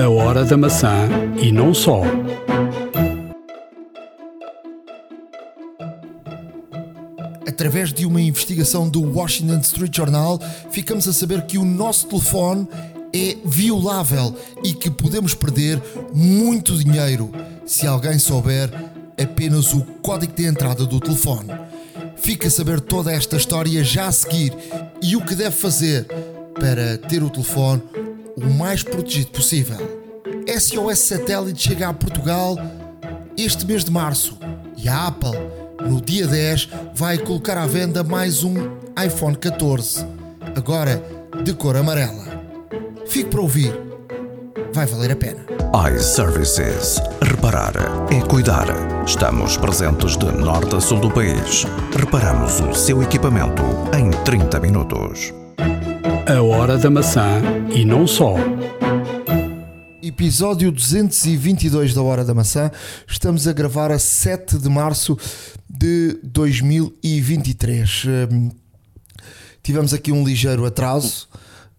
A hora da maçã e não só. Através de uma investigação do Washington Street Journal, ficamos a saber que o nosso telefone é violável e que podemos perder muito dinheiro se alguém souber apenas o código de entrada do telefone. Fica a saber toda esta história já a seguir e o que deve fazer para ter o telefone o mais protegido possível. SOS Satélite chega a Portugal este mês de março e a Apple, no dia 10, vai colocar à venda mais um iPhone 14, agora de cor amarela. Fique para ouvir, vai valer a pena. iServices. Reparar é cuidar. Estamos presentes de norte a sul do país. Reparamos o seu equipamento em 30 minutos. A hora da maçã e não só. Episódio 222 da Hora da Maçã. Estamos a gravar a 7 de março de 2023. Hum, tivemos aqui um ligeiro atraso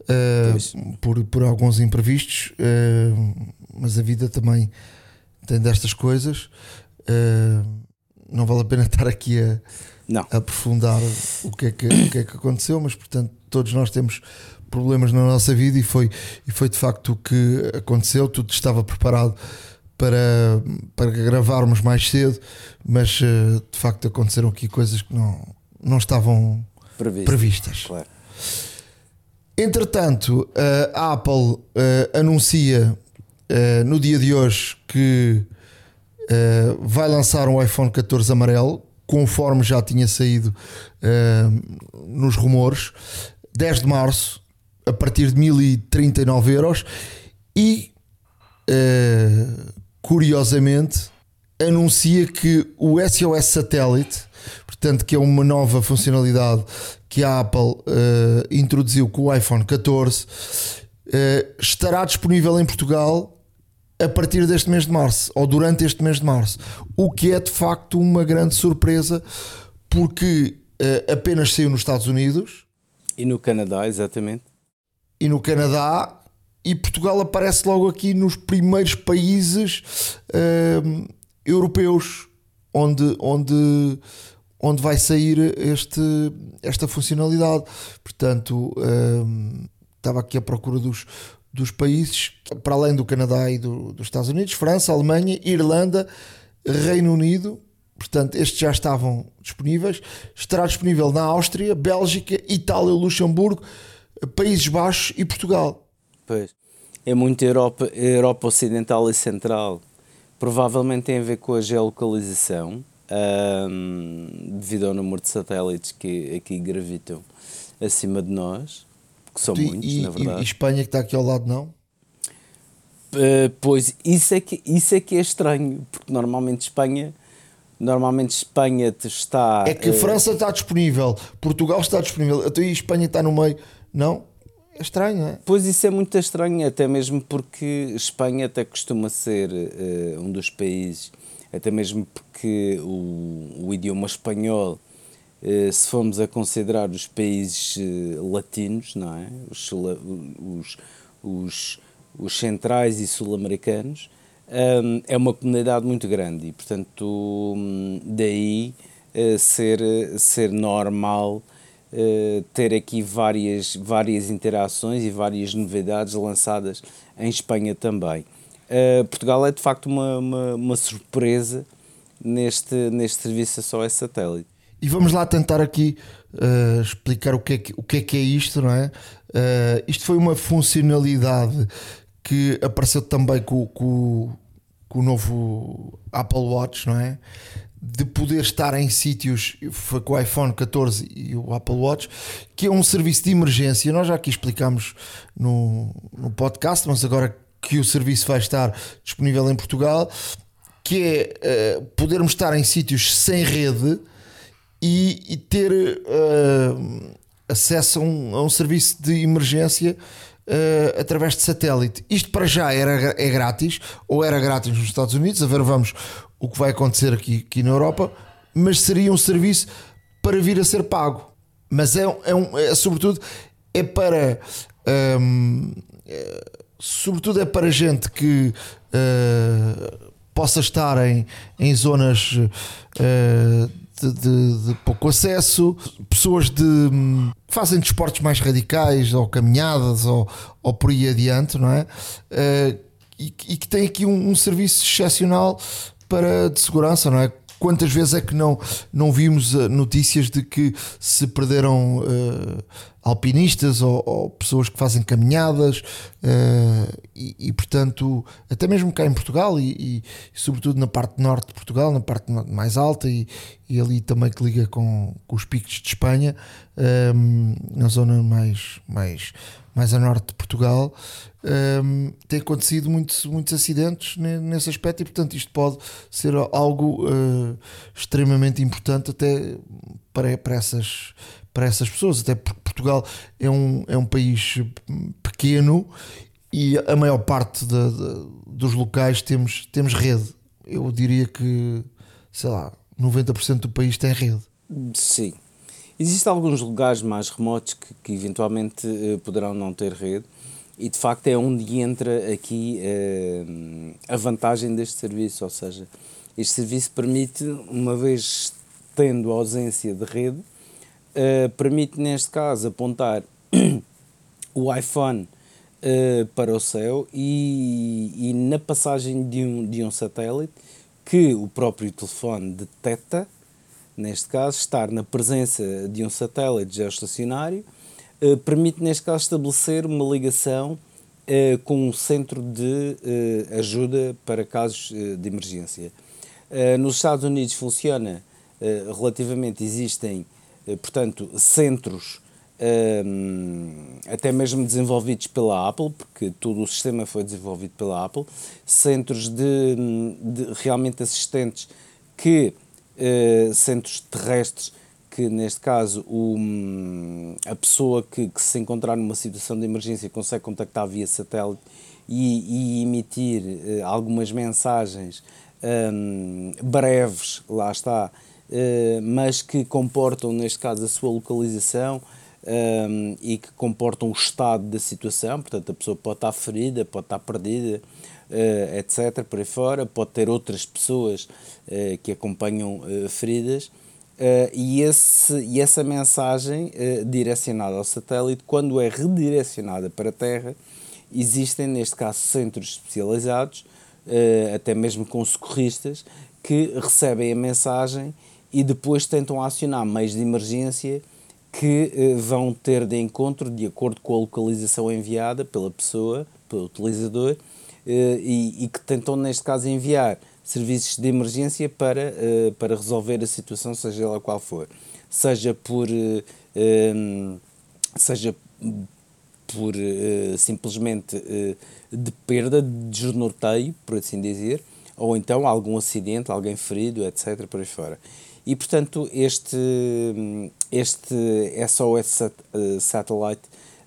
uh, por, por alguns imprevistos, uh, mas a vida também tem destas coisas. Uh, não vale a pena estar aqui a, Não. aprofundar o que, é que, o que é que aconteceu, mas portanto todos nós temos problemas na nossa vida e foi, e foi de facto o que aconteceu. Tudo estava preparado para, para gravarmos mais cedo, mas eh, de facto aconteceram aqui coisas que não, não estavam Previsto. previstas. Claro. Entretanto, eh, a Apple eh, anuncia no dia de hoje que vai lançar um iPhone 14 amarelo, conforme já tinha saído eh, nos rumores, 10 de março, a partir de 1039 euros. E eh, curiosamente anuncia que o SOS Satellite, portanto, que é uma nova funcionalidade que a Apple eh, introduziu com o iPhone 14, eh, estará disponível em Portugal a partir deste mês de março, ou durante este mês de março, o que é de facto uma grande surpresa, porque eh, apenas saiu nos Estados Unidos E no Canadá, exatamente. e no Canadá, e Portugal aparece logo aqui nos primeiros países hum, europeus onde, onde, onde vai sair este, esta funcionalidade. Portanto, hum, estava aqui à procura dos, dos países, para além do Canadá e do- dos Estados Unidos, França, Alemanha, Irlanda, Reino Unido. Portanto, estes já estavam disponíveis. Estará disponível na Áustria, Bélgica, Itália, Luxemburgo, Países Baixos e Portugal. Pois. É muito Europa, Europa Ocidental e Central. Provavelmente tem a ver com a geolocalização, devido ao número de satélites que aqui gravitam acima de nós, que são E- muitos, e, na verdade. e Espanha que está aqui ao lado, não? Uh, pois isso é, que, isso é que é estranho, porque normalmente Espanha, normalmente Espanha está. É que uh, França está disponível, Portugal está disponível, até aí Espanha está no meio. Não? É estranho, não é? Pois isso é muito estranho, até mesmo porque Espanha até costuma ser eh, um dos países, até mesmo porque o, o idioma espanhol, eh, se formos a considerar os países eh, latinos, não é? Os, os, os, os centrais e sul-americanos, hum, é uma comunidade muito grande e, portanto, hum, daí eh, ser, ser normal eh, ter aqui várias, várias interações e várias novidades lançadas em Espanha também. Eh, Portugal é de facto uma, uma, uma surpresa neste, neste serviço só é satélite. E vamos lá tentar aqui uh, explicar o que, é que, o que é que é isto, não é? Uh, isto foi uma funcionalidade que apareceu também com, com, com o novo Apple Watch, não é? De poder estar em sítios, foi com o iPhone 14 e o Apple Watch, que é um serviço de emergência. Nós já aqui explicámos no, no podcast, mas agora que o serviço vai estar disponível em Portugal, que é eh, podermos estar em sítios sem rede e, e ter eh, acesso a um, a um serviço de emergência eh, através de satélite. Isto para já era, é grátis, ou era grátis nos Estados Unidos, a ver vamos o que vai acontecer aqui, aqui na Europa, mas seria um serviço para vir a ser pago. Mas é, um- é, um, é sobretudo é para hum, eh, sobretudo é para gente que uh, possa estar em, em zonas uh, de, de, de, pouco acesso, pessoas de, que fazem desportos mais radicais, ou caminhadas, ou, ou por aí adiante, não é? Uh, e, e, que tem aqui um, um serviço excepcional para de segurança, não é? Quantas vezes é que não, não vimos eh, notícias de que se perderam uh, alpinistas ou, ou, pessoas que fazem caminhadas uh, e, e, portanto, até mesmo cá em Portugal e, e, e, sobretudo na parte norte de Portugal, na parte mais alta e, ali também que liga com, com os picos de Espanha, um, na zona mais, mais, mais a norte de Portugal, um, tem acontecido muitos, muitos acidentes nesse aspecto e, portanto, isto pode ser algo uh, extremamente importante até para, para, essas, para essas pessoas, até porque Portugal é um, é um país pequeno e a maior parte de, de, dos locais temos, temos rede. Eu diria que, sei lá, 90% do país tem rede. Sim. Existem alguns lugares mais remotos que, que eventualmente uh, poderão não ter rede e de facto é onde entra aqui uh, a vantagem deste serviço, ou seja, este serviço permite, uma vez tendo ausência de rede, uh, permite neste caso apontar o iPhone uh, para o céu e, e, na passagem de um, de um satélite que o próprio telefone detecta, neste caso, estar na presença de um satélite geoestacionário, uh, permite, neste caso, estabelecer uma ligação uh, com um centro de ajuda para casos de emergência. nos Estados Unidos funciona relativamente, existem, portanto, centros até mesmo desenvolvidos pela Apple, porque todo o sistema foi desenvolvido pela Apple, centros de, de realmente assistentes que uh, centros terrestres que neste caso o, a pessoa que, que, se encontrar numa situação de emergência consegue contactar via satélite e, e emitir uh, algumas mensagens um, breves, lá está, mas que comportam neste caso a sua localização um, e que comportam o estado da situação, portanto a pessoa pode estar ferida, pode estar perdida, uh, etc., por aí fora, pode ter outras pessoas uh, que acompanham uh, feridas, e, esse, e essa mensagem direcionada ao satélite, quando é redirecionada para a Terra, existem neste caso centros especializados, até mesmo com socorristas, que recebem a mensagem e depois tentam acionar meios de emergência que eh, vão ter de encontro de acordo com a localização enviada pela pessoa, pelo utilizador, eh, e, e, que tentam, neste caso, enviar serviços de emergência para, eh, para resolver a situação, seja ela qual for. Seja por. seja por simplesmente de perda, de desnorteio, por assim dizer, ou então algum acidente, alguém ferido, etc. por aí fora. E, portanto, este, este SOS eh, Satellite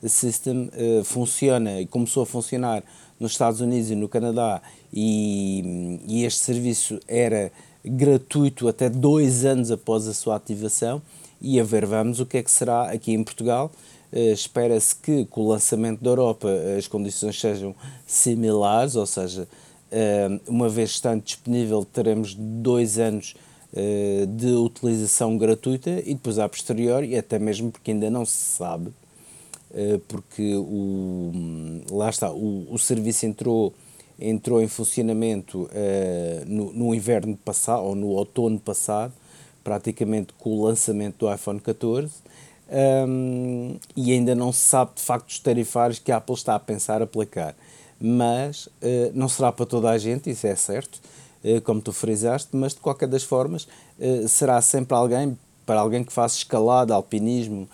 System uh, funciona e começou a funcionar nos Estados Unidos e no Canadá e, e este serviço era gratuito até dois anos após a sua ativação e a ver vamos o que é que será aqui em Portugal. Uh, Espera-se que com o lançamento da Europa as condições sejam similares, ou seja, uh, uma vez estando disponível teremos dois anos eh, de utilização gratuita e depois a posteriori, até mesmo porque ainda não se sabe, eh, porque o, lá está, o, o serviço entrou, entrou em funcionamento eh, no, no inverno passado, ou no outono passado, praticamente com o lançamento do iPhone 14, um, e ainda não se sabe de facto os tarifários que a Apple está a pensar aplicar. Mas uh, não será para toda a gente, isso é certo. Eh, como tu frisaste, mas de qualquer das formas eh, será sempre alguém, para alguém que faça escalada, alpinismo,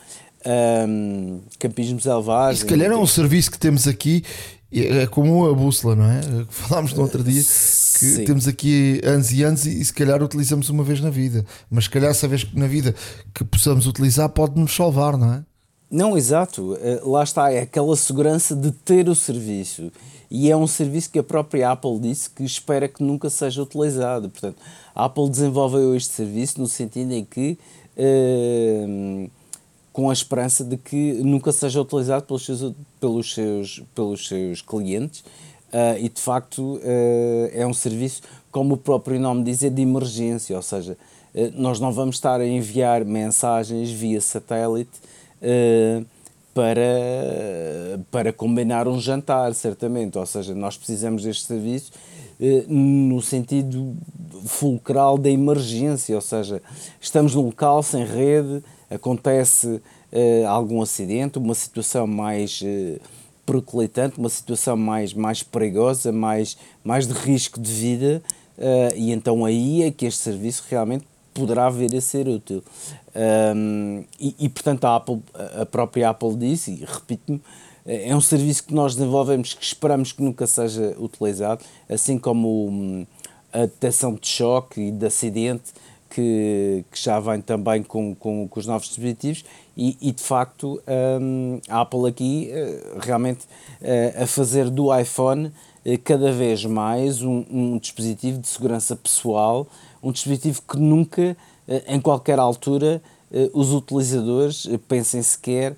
um, campismo selvagem. E se calhar é um serviço que temos aqui, é como a bússola, não é? Falámos no outro dia que Sim. temos aqui anos e anos e, se calhar utilizamos uma vez na vida, mas se calhar essa vez na vida que possamos utilizar pode nos salvar, não é? Não, exato. Eh, lá está, é aquela segurança de ter o serviço e é um serviço que a própria Apple disse que espera que nunca seja utilizado. Portanto, a Apple desenvolveu este serviço no sentido em que uh, com a esperança de que nunca seja utilizado pelos seus, pelos seus, pelos seus clientes uh, e de facto uh, é um serviço, como o próprio nome diz, é de emergência, ou seja, nós não vamos estar a enviar mensagens via satélite para, para combinar um jantar, certamente, ou seja, nós precisamos deste serviço no sentido fulcral da emergência, ou seja, estamos num local sem rede, acontece uh, algum acidente, uma situação mais periclitante, uma situação mais, mais perigosa, mais, mais de risco de vida, uh, e então aí é que este serviço realmente poderá vir a ser útil. Um, e, e, portanto a, Apple, a própria Apple disse, e repito-me, é um serviço que nós desenvolvemos que esperamos que nunca seja utilizado, assim como hum, a detecção de choque e de acidente que, que já vem também com, com, com os novos dispositivos e, e de facto um, a Apple aqui uh, realmente uh, a fazer do iPhone uh, cada vez mais um, um, dispositivo de segurança pessoal, um dispositivo que nunca, em qualquer altura, os utilizadores pensem sequer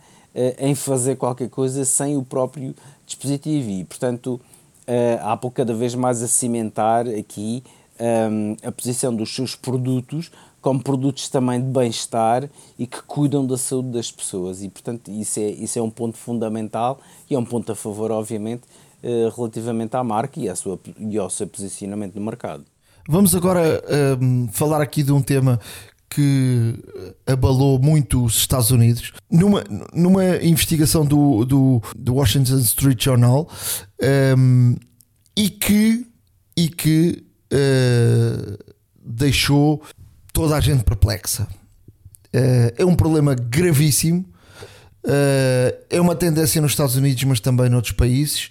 em fazer qualquer coisa sem o próprio dispositivo e, portanto, a Apple cada vez mais a cimentar aqui a posição dos seus produtos como produtos também de bem-estar e que cuidam da saúde das pessoas. E, portanto, isso é, isso é um ponto fundamental e é um ponto a favor, obviamente, relativamente à marca e, à sua, e ao seu posicionamento no mercado. Vamos agora um, falar aqui de um tema que abalou muito os Estados Unidos. Numa, numa investigação do, do, do Washington Street Journal um, e que, e que uh, deixou toda a gente perplexa. Uh, é um problema gravíssimo, uh, é uma tendência nos Estados Unidos, mas também noutros países.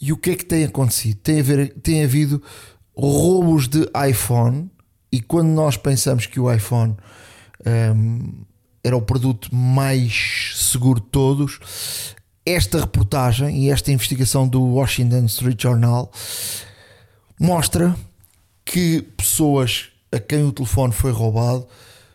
E o que é que tem acontecido? Tem, a ver, tem havido roubos de iPhone, e quando nós pensamos que o iPhone um, era o produto mais seguro de todos, esta reportagem e esta investigação do Washington Street Journal mostra que pessoas a quem o telefone foi roubado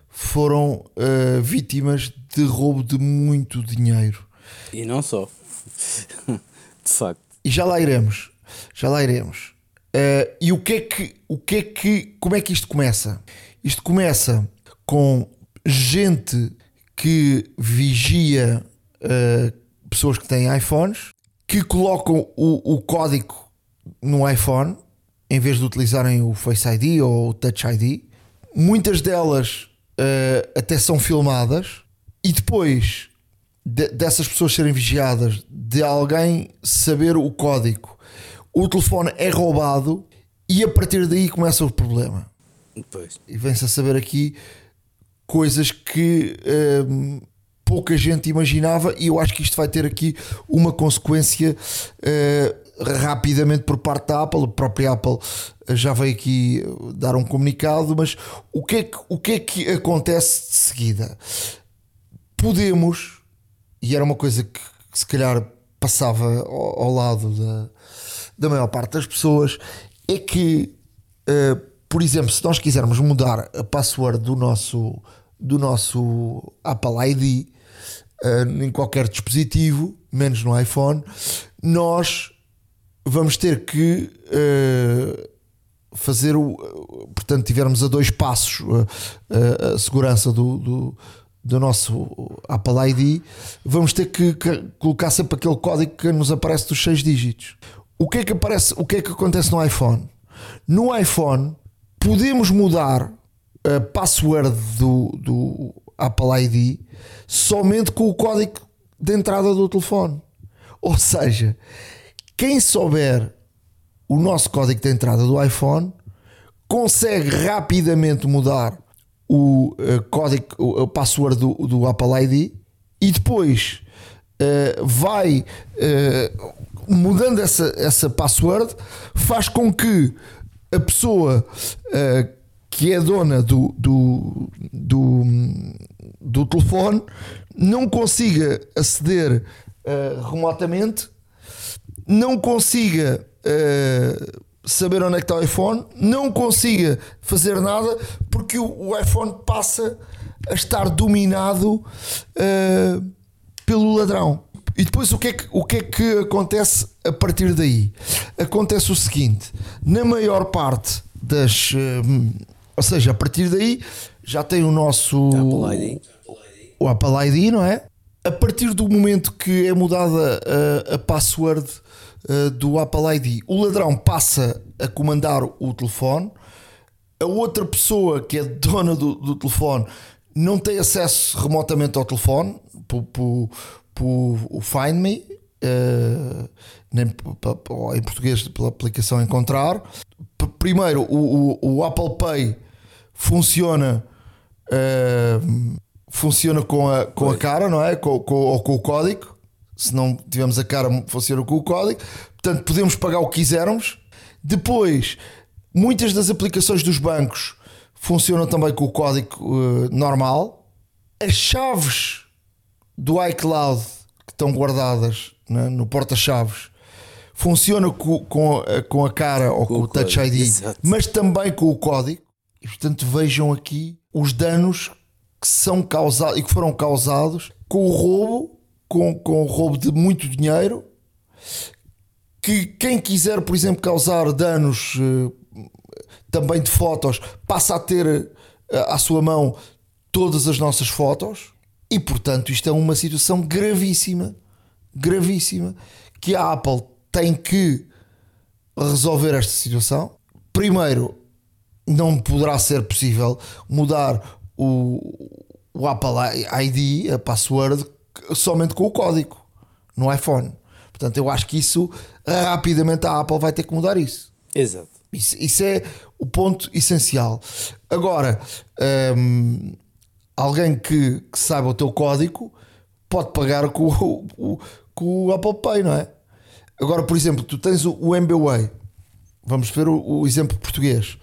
foram uh, vítimas de roubo de muito dinheiro. E não só. de facto. E já lá iremos. Já lá iremos. Uh, e o que é que, o que é que, como é que isto começa? Isto começa com gente que vigia uh, pessoas que têm iPhones, que colocam o, o código no iPhone em vez de utilizarem o Face ID ou o Touch ID. Muitas delas uh, até são filmadas e depois de, dessas pessoas serem vigiadas, de alguém saber o código, o telefone é roubado e a partir daí começa o problema. Pois. E vem-se a saber aqui coisas que uh, pouca gente imaginava, e eu acho que isto vai ter aqui uma consequência uh, rapidamente por parte da Apple. A própria Apple já veio aqui dar um comunicado, mas o que é que, o que, é que acontece de seguida? Podemos, e era uma coisa que, que se calhar passava ao, ao, lado da, da maior parte das pessoas, é que, uh, por exemplo, se nós quisermos mudar a password do nosso, do nosso Apple ID uh, em qualquer dispositivo, menos no iPhone, nós vamos ter que uh, fazer o. Portanto, tivermos a dois passos a segurança do, do, do, nosso Apple ID, vamos ter que, colocar sempre aquele código que nos aparece dos seis dígitos. O que é que aparece? O que é que acontece no iPhone? No iPhone podemos mudar a password do, do Apple ID somente com o código de entrada do telefone. Ou seja, quem souber o nosso código de entrada do iPhone consegue rapidamente mudar o uh, código, o, password do, do, Apple ID e depois uh, vai uh, mudando essa, essa password, faz com que a pessoa que é dona do, do, do, do telefone não consiga aceder remotamente não consiga uh, saber onde é que está o iPhone, não consiga fazer nada porque o, o iPhone passa a estar dominado uh, pelo ladrão. E depois o que, é que, o que é que acontece a partir daí? Acontece o seguinte: na maior parte das. Uh, ou seja, a partir daí já tem o nosso. Apple ID. O Apple ID, não é? A partir do momento que é mudada a, a password uh, do Apple ID, o ladrão passa a comandar o telefone. A outra pessoa que é dona do, do telefone não tem acesso remotamente ao telefone por, por, por o Find Me, uh, nem, em português pela aplicação Encontrar. Primeiro, o, o, o Apple Pay funciona. Uh, funciona com a, com a cara, não é? Com, com, ou com o código. Se não tivermos a cara, funciona com o código. Portanto, podemos pagar o que quisermos. Depois, muitas das aplicações dos bancos funcionam também com o código uh, normal. As chaves do iCloud que estão guardadas né, no porta-chaves funcionam com, com, a, com a cara ou com, com o Touch ID, Exato. mas também com o código. E portanto vejam aqui os danos que são causados e que foram causados com o roubo, com, com o roubo de muito dinheiro. Que quem quiser, por exemplo, causar danos uh, também de fotos, passa a ter uh, à sua mão todas as nossas fotos. E portanto, isto é uma situação gravíssima, gravíssima, que a Apple tem que resolver esta situação. Primeiro, não poderá ser possível mudar o, o Apple ID, a password, somente com o código no iPhone. Portanto, eu acho que isso rapidamente a Apple vai ter que mudar isso. Exato. Isso, isso é o ponto essencial. Agora, hum, alguém que, que, saiba o teu código pode pagar com o, com o Apple Pay, não é? Agora, por exemplo, tu tens o, o MBWay. Vamos ver o, o exemplo português.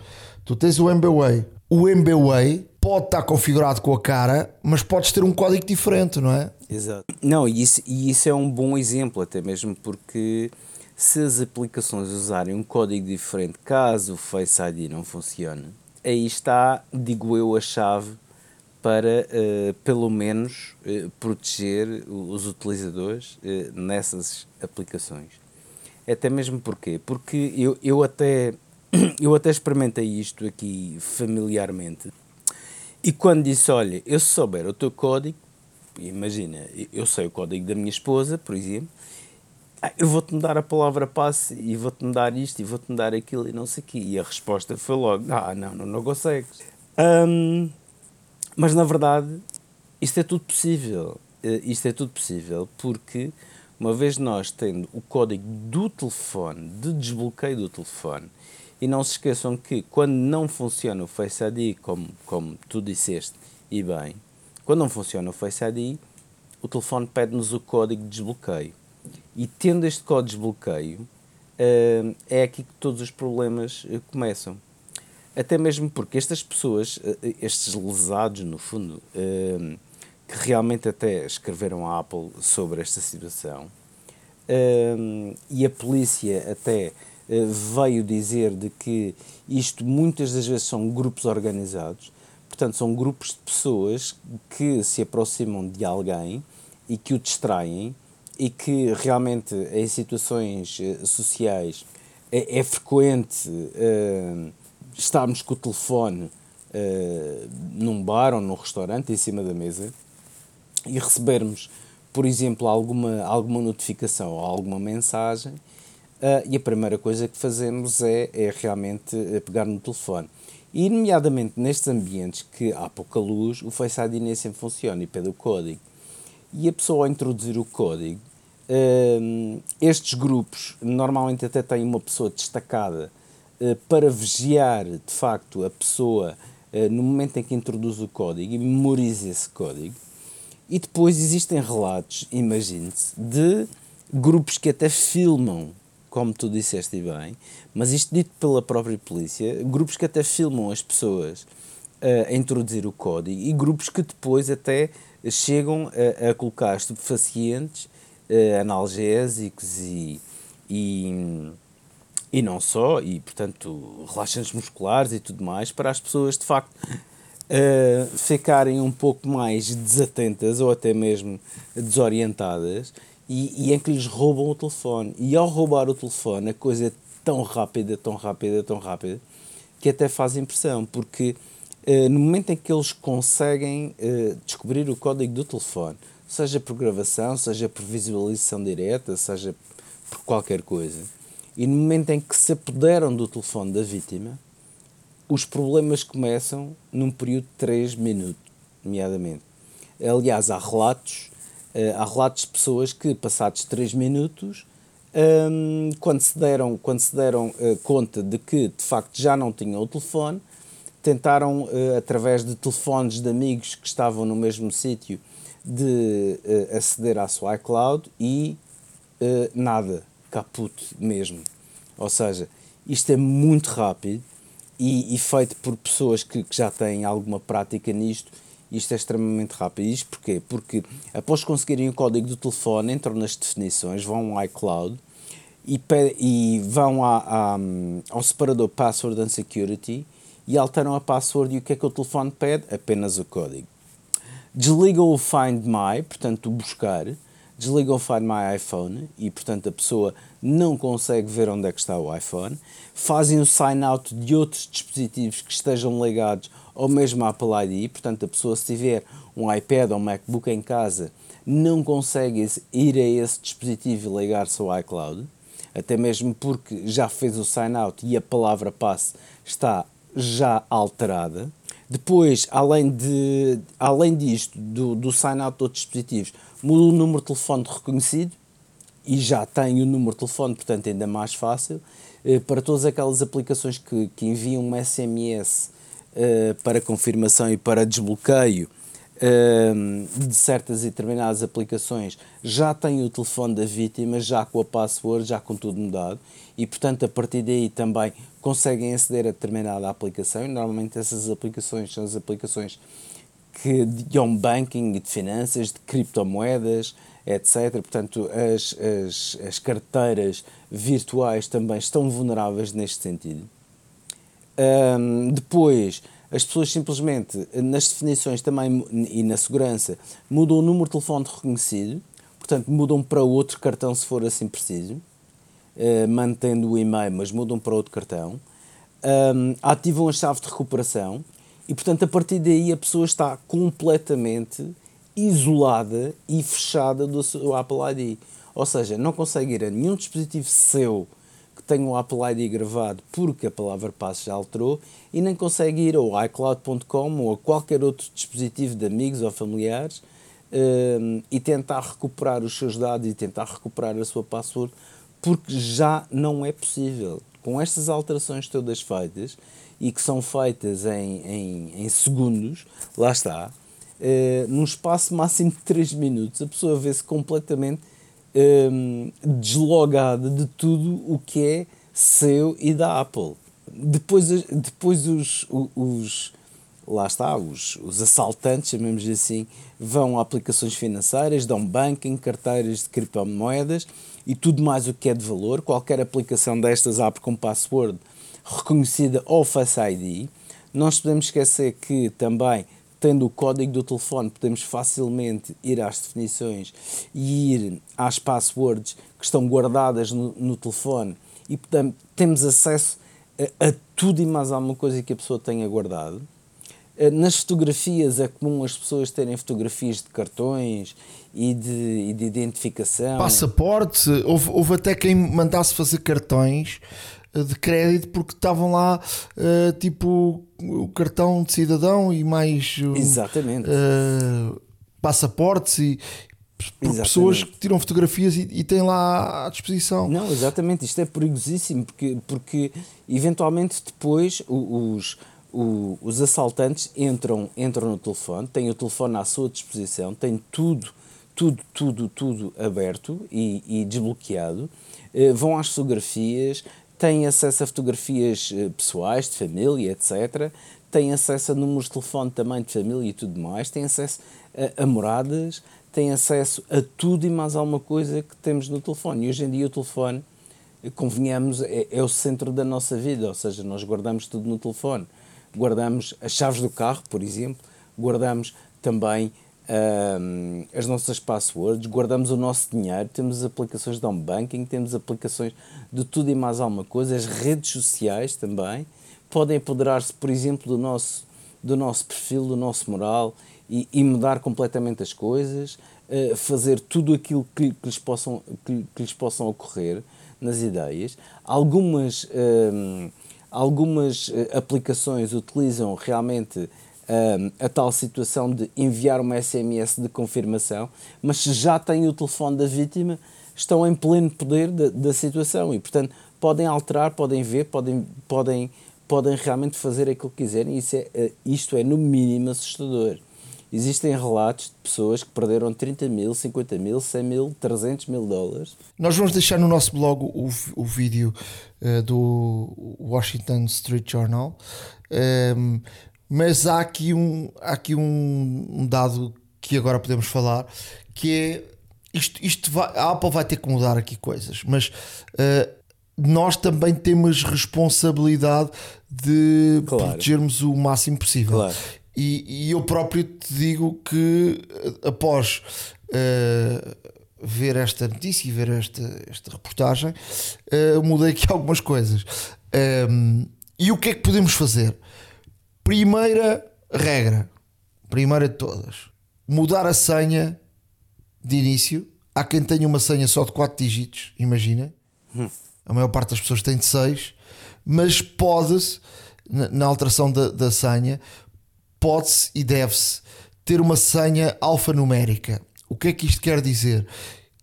Tu tens o MBWay. O MBWay pode estar configurado com a cara, mas podes ter um código diferente, não é? Exato. Não, e isso, e isso é um bom exemplo, até mesmo porque se as aplicações usarem um código diferente, caso o Face ID não funcione, aí está, digo eu, a chave para, uh, pelo menos, uh, proteger os utilizadores uh, nessas aplicações. Até mesmo porquê? Porque eu, eu, até, eu até experimentei isto aqui familiarmente e quando disse, olha, eu souber o teu código, imagina, eu sei o código da minha esposa, por exemplo, ah, eu vou-te mudar a palavra passe e vou-te mudar isto e vou-te mudar aquilo e não sei o quê. E a resposta foi logo, ah, não, não, não consegues. Um, mas na verdade, isto é tudo possível. Uh, isto é tudo possível porque, uma vez nós tendo o código do telefone, de desbloqueio do telefone, e não se esqueçam que quando não funciona o Face ID, como, como tu disseste, e bem, quando não funciona o Face ID, o telefone pede-nos o código de desbloqueio. E tendo este código de desbloqueio, uh, é aqui que todos os problemas uh, começam. Até mesmo porque estas pessoas, uh, estes lesados, no fundo, que realmente até escreveram à Apple sobre esta situação, e a polícia até eh, veio dizer de que isto muitas das vezes são grupos organizados, portanto, são grupos de pessoas que se aproximam de alguém e que o distraem e que realmente em situações eh, sociais é, é frequente uh, estarmos com o telefone uh, num bar ou num restaurante em cima da mesa e recebermos, por exemplo, alguma, alguma notificação ou alguma mensagem Uh, e a primeira coisa que fazemos é, é realmente eh, pegar no telefone. E, nomeadamente nestes ambientes que há pouca luz, o Face ID nem sempre funciona e pede o código. E a pessoa, ao introduzir o código, uh, estes grupos normalmente até têm uma pessoa destacada para vigiar de facto a pessoa no momento em que introduz o código e memoriza esse código. E depois existem relatos, imagine-se, de grupos que até filmam como tu disseste bem, mas isto dito pela própria polícia, grupos que até filmam as pessoas a introduzir o código e grupos que depois até chegam a, a colocar estupefacientes, analgésicos e, e, e não só, e portanto relaxantes musculares e tudo mais, para as pessoas de facto uh, ficarem um pouco mais desatentas ou até mesmo desorientadas e, e em que lhes roubam o telefone. E ao roubar o telefone, a coisa é tão rápida, tão rápida, tão rápida, que até faz impressão, porque uh, no momento em que eles conseguem uh, descobrir o código do telefone, seja por gravação, seja por visualização direta, seja por qualquer coisa, e no momento em que se apoderam do telefone da vítima, os problemas começam num período de 3 minutos, nomeadamente. Aliás, há relatos, uh, há relatos de pessoas que, passados 3 minutos, um, quando se deram, quando se deram uh, conta de que de facto já não tinham o telefone, tentaram, uh, através de telefones de amigos que estavam no mesmo sítio, de aceder à sua iCloud e nada, caput mesmo. Ou seja, isto é muito rápido e, e feito por pessoas que, que já têm alguma prática nisto isto é extremamente rápido. Isto porquê? Porque após conseguirem o código do telefone, entram nas definições, vão ao iCloud e, e vão a, a, ao separador Password and Security e alteram a password e o que é que o telefone pede? Apenas o código. Desligam o Find My, portanto, o buscar, desligam o Find My iPhone e, portanto, a pessoa não consegue ver onde é que está o iPhone. Fazem o sign out de outros dispositivos que estejam ligados ou mesmo Apple ID, portanto a pessoa se tiver um iPad ou um MacBook em casa não consegue ir a esse dispositivo e ligar-se ao iCloud, até mesmo porque já fez o sign out e a palavra passe está já alterada. Depois, além, de, além disto, do, do sign out de outros dispositivos, muda o número de telefone reconhecido e já tem o número de telefone, portanto ainda mais fácil. Eh, para todas aquelas aplicações que, que enviam um SMS uh, para confirmação e para desbloqueio de certas e determinadas aplicações já tem o telefone da vítima, já com a password, já com tudo mudado e, portanto, a partir daí também conseguem aceder a determinada aplicação e normalmente essas aplicações são as aplicações que de home banking de finanças, de criptomoedas, etc. Portanto, as, as, as carteiras virtuais também estão vulneráveis neste sentido. Um, depois, as pessoas simplesmente, nas definições também e na segurança, mudam o número de telefone reconhecido, portanto, mudam para outro cartão se for assim preciso, uh, mantendo o e-mail, mas mudam para outro cartão. Ativam a chave de recuperação e, portanto, a partir daí a pessoa está completamente isolada e fechada do seu Apple ID. Ou seja, não consegue ir a nenhum dispositivo seu tem o Apple ID gravado porque a palavra passe já alterou e nem consegue ir ao iCloud.com ou a qualquer outro dispositivo de amigos ou familiares um, e tentar recuperar os seus dados e tentar recuperar a sua password porque já não é possível. Com estas alterações todas feitas e que são feitas em, em, em segundos, lá está, uh, num espaço máximo de 3 minutos, a pessoa vê-se completamente um, deslogada de tudo o que é seu e da Apple. Depois, depois os, os lá está, os, os assaltantes, chamemos assim, vão a aplicações financeiras, dão banking, carteiras de criptomoedas e tudo mais o que é de valor. Qualquer aplicação destas abre com password reconhecida ou Face ID. Não podemos esquecer que também tendo o código do telefone, podemos facilmente ir às definições e ir às passwords que estão guardadas no, no telefone e portanto, temos acesso a, a, tudo e mais alguma coisa que a pessoa tenha guardado. Eh, nas fotografias é comum as pessoas terem fotografias de cartões e de, e de identificação. Passaporte, houve, houve até quem mandasse fazer cartões de crédito porque estavam lá uh, tipo o cartão de cidadão e mais uh, passaportes e pessoas que tiram fotografias e, e, têm lá à disposição. Não, exatamente, isto é perigosíssimo porque, porque eventualmente depois os, os, os assaltantes entram, entram no telefone, têm o telefone à sua disposição, têm tudo, tudo, tudo, tudo aberto e, e desbloqueado, vão às fotografias, têm acesso a fotografias eh, pessoais, de família, etc. Têm acesso a números de telefone também de família e tudo mais. Têm acesso a, a moradas, têm acesso a tudo e mais alguma coisa que temos no telefone. E hoje em dia o telefone, convenhamos, é, é o centro da nossa vida, ou seja, nós guardamos tudo no telefone. guardamos as chaves do carro, por exemplo, guardamos também um, as nossas passwords, guardamos o nosso dinheiro, temos aplicações de home banking, temos aplicações de tudo e mais alguma coisa, as redes sociais também podem apoderar-se, por exemplo, do nosso, do nosso perfil, do nosso moral e, e mudar completamente as coisas, uh, fazer tudo aquilo que, que, lhes possam, que, que, lhes possam ocorrer nas ideias. Algumas, um, algumas eh, aplicações utilizam realmente a tal situação de enviar uma SMS de confirmação, mas se já têm o telefone da vítima, estão em pleno poder da, da situação e, portanto, podem alterar, podem ver, podem, podem, podem realmente fazer aquilo que quiserem. Isso é, eh, isto é, no mínimo, assustador. Existem relatos de pessoas que perderam 30 mil, 50 mil, 100 mil, 300 mil dólares. Nós vamos deixar no nosso blog o, o vídeo uh, do Washington Street Journal. Um, ehm, mas há aqui um, há aqui um, um dado que agora podemos falar que é isto, isto vai, a Apple vai ter que mudar aqui coisas, mas uh, nós também temos responsabilidade de claro. protegermos o máximo possível. Claro. E, e, eu próprio te digo que eh, após uh, ver esta notícia e ver esta, esta reportagem, uh, mudei aqui algumas coisas. Um, e o que é que podemos fazer? Primeira regra, primeira de todas, mudar a senha de início. Há quem tenha uma senha só de 4 dígitos, imagina. A maior parte das pessoas tem de 6, mas pode-se, na, alteração da, da senha, pode-se e deve-se ter uma senha alfanumérica. O que é que isto quer dizer?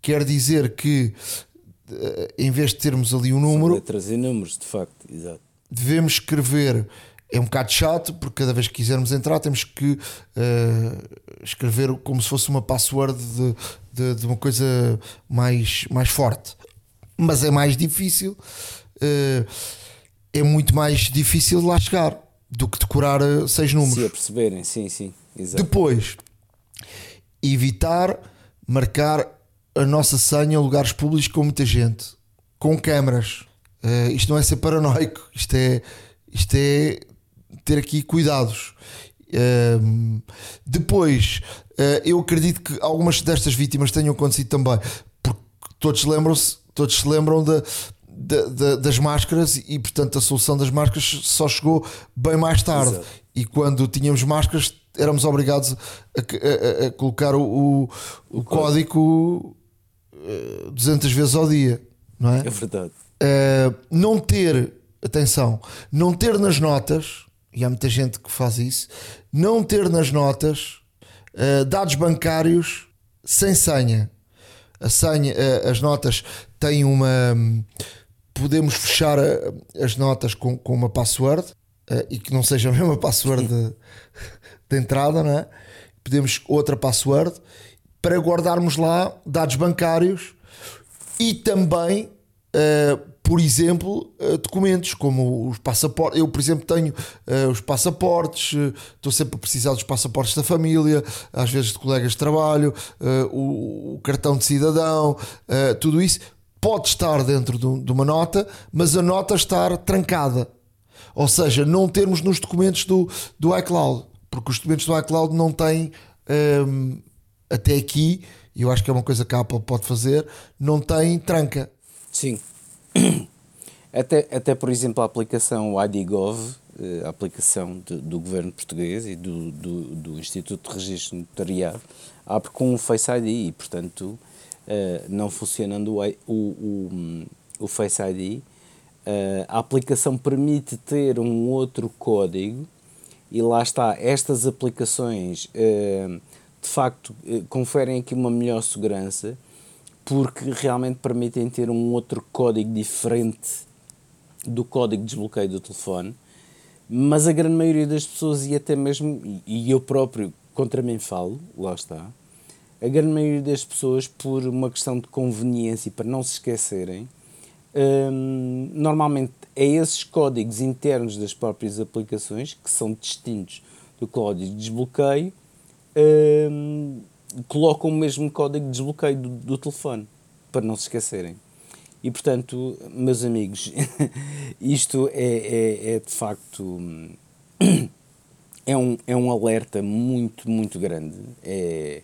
Quer dizer que eh, em vez de termos ali um número. Letras e números, de facto, exato. Devemos escrever é um bocado chato porque cada vez que quisermos entrar temos que uh, escrever como se fosse uma password de, de, de, uma coisa mais, mais forte. Mas é mais difícil, uh, é muito mais difícil de lá chegar do que decorar uh, seis números. Se a perceberem, sim, sim. Exato. Depois, evitar marcar a nossa senha em lugares públicos com muita gente, com câmaras. isto não é ser paranoico, isto é, isto é ter aqui cuidados. Um, depois, uh, eu acredito que algumas destas vítimas tenham acontecido também, porque todos lembram-se, todos se lembram da, das máscaras e, portanto, a solução das máscaras só chegou bem mais tarde. Exato. E quando tínhamos máscaras, éramos obrigados a, a, a colocar o, o, o código 200 eh, vezes ao dia, não é? É verdade. Uh, não ter, atenção, não ter nas notas e há muita gente que faz isso, não ter nas notas uh, dados bancários sem senha. A senha, uh, as notas têm uma. Podemos fechar a, eh, as notas com, com uma password uh, e que não seja a mesma password de, de entrada, não é? Podemos outra password para guardarmos lá dados bancários e também uh, por exemplo, eh, documentos como os passaportes. Eu, por exemplo, tenho uh, os passaportes, uh, estou sempre a precisar dos passaportes da família, às vezes de colegas de trabalho, uh, o, o, cartão de cidadão, tudo isso pode estar dentro de, de, uma nota, mas a nota estar trancada. Ou seja, não termos nos documentos do, do iCloud, porque os documentos do iCloud não têm, um, ehm, até aqui, e eu acho que é uma coisa que a Apple pode fazer, não tem tranca. Sim, até, até, por exemplo, a aplicação IDGov, eh, a aplicação de, do governo português e do, do, do, Instituto de Registro Notariado, abre com um Face ID e, portanto, uh, não funcionando o, o, o, Face ID, eh, a aplicação permite ter um outro código e lá está, estas aplicações de facto conferem aqui uma melhor segurança porque realmente permitem ter um outro código diferente do código de desbloqueio do telefone, mas a grande maioria das pessoas, e até mesmo, e eu próprio contra mim falo, lá está, a grande maioria das pessoas, por uma questão de conveniência e para não se esquecerem, hum, normalmente é esses códigos internos das próprias aplicações, que são distintos do código de desbloqueio, hum, colocam o mesmo código de desbloqueio do, do telefone, para não se esquecerem. E portanto, meus amigos, isto é, é, é, de facto é um, é um alerta muito, muito grande. É,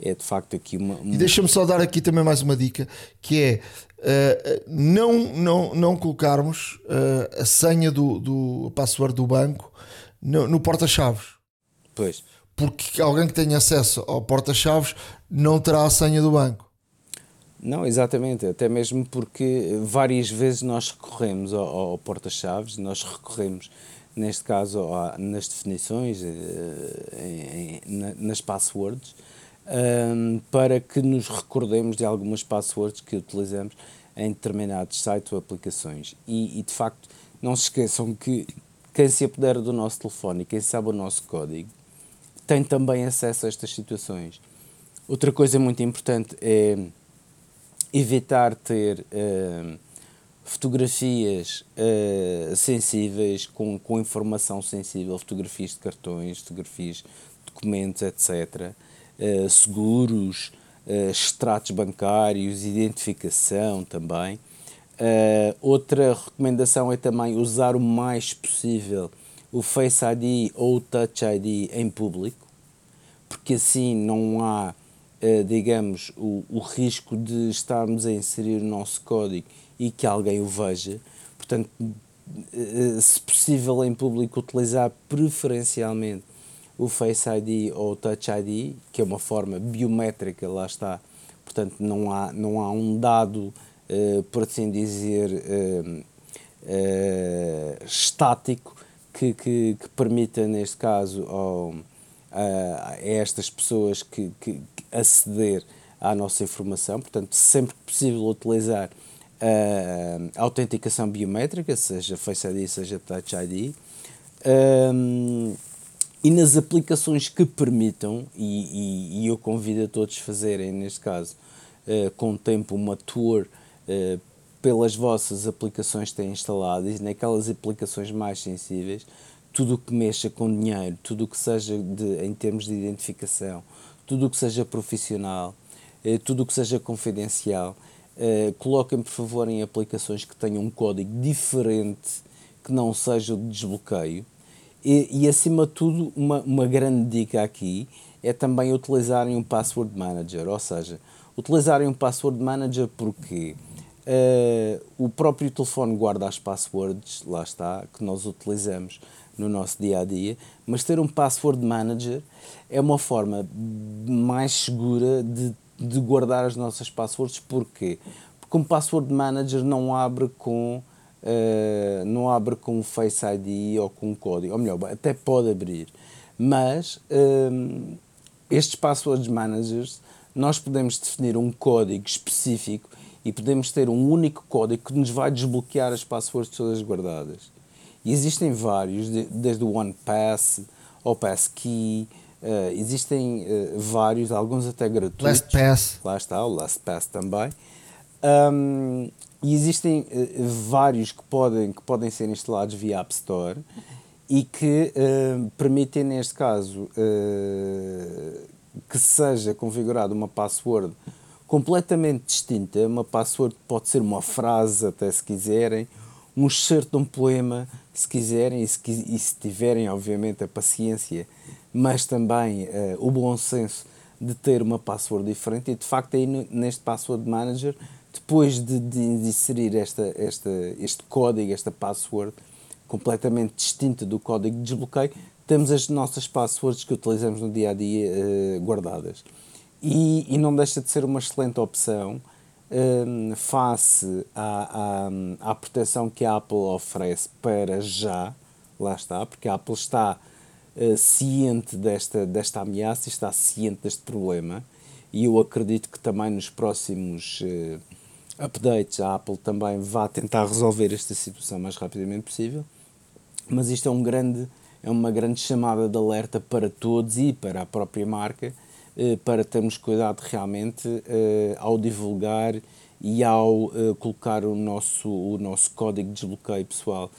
é de facto aqui uma. uma... E deixa-me só dar aqui também mais uma dica, que é uh, não, não, não colocarmos uh, a senha do, do password do banco no, no porta-chaves. Pois. Porque alguém que tenha acesso ao porta-chaves não terá a senha do banco. Não, exatamente, até mesmo porque várias vezes nós recorremos ao, ao porta-chaves, nós recorremos, neste caso, nas definições, eh, em, em, nas passwords, um, para que nos recordemos de algumas passwords que utilizamos em determinados sites ou aplicações. E, e, de facto, não se esqueçam que quem se apodera do nosso telefone e quem sabe o nosso código tem também acesso a estas situações. Outra coisa muito importante é evitar ter uh, fotografias uh, sensíveis, com, com informação sensível, fotografias de cartões, fotografias de documentos, etc uh, seguros, uh, extratos bancários, identificação também. Outra recomendação é também usar o mais possível o Face ID ou o Touch ID em público, porque assim não há, digamos, o, o risco de estarmos a inserir o nosso código e que alguém o veja. Portanto, se possível em público, utilizar preferencialmente o Face ID ou o Touch ID, que é uma forma biométrica, lá está. Portanto, não há, não há um dado, uh, por assim dizer, estático que, que, que, permita, neste caso, ao, a, a, estas pessoas que, que, aceder à nossa informação. Portanto, sempre que possível, utilizar a autenticação biométrica, seja Face ID, seja Touch ID. Um, e nas aplicações que permitam, e, e, e eu convido a todos a fazerem, neste caso, uh, com o tempo, uma tour uh, pelas vossas aplicações que têm instaladas e naquelas aplicações mais sensíveis, tudo o que mexa com dinheiro, tudo o que seja de, em termos de identificação, tudo o que seja profissional, uh, tudo o que seja confidencial, coloquem por favor em aplicações que tenham um código diferente que não seja de desbloqueio. E, e, acima de tudo, uma, uma grande dica aqui é também utilizarem um password manager, ou seja, utilizarem um password manager porque uh, o próprio telefone guarda as passwords, lá está, que nós utilizamos no nosso dia a dia, mas ter um password manager é uma forma mais segura de, de guardar as nossas passwords, porquê? Porque um password manager não abre com uh, não abre com Face ID ou com código, ou melhor, até pode abrir, mas uh, estes passwords managers nós podemos definir um código específico e podemos ter um único código que nos vai desbloquear as passwords todas guardadas. E existem vários, desde o OnePass ao Passkey, uh, existem uh, vários, alguns até gratuitos. LastPass. Lá está, o LastPass também. Um, e existem uh, vários que podem, que podem ser instalados via App Store e que permitem, neste caso, que seja configurada uma password completamente distinta. Uma password pode ser uma frase, até se quiserem, um excerto de um poema, se quiserem, e se, e se tiverem, obviamente, a paciência, mas também o bom senso de ter uma password diferente. E de facto, aí neste Password Manager depois de, de inserir esta, esta, este código, esta password, completamente distinta do código de desbloqueio, temos as nossas passwords que utilizamos no dia a dia uh, guardadas. E, e, não deixa de ser uma excelente opção um, face à, à, à, proteção que a Apple oferece para já, lá está, porque a Apple está uh, ciente desta, desta ameaça, está ciente deste problema, e eu acredito que também nos próximos. Uh, updates, a Apple também vai tentar resolver esta situação mais rapidamente possível, mas isto é, um grande, é uma grande chamada de alerta para todos e para a própria marca, para termos cuidado realmente eh, ao divulgar e ao eh, colocar o nosso, o nosso código de desbloqueio pessoal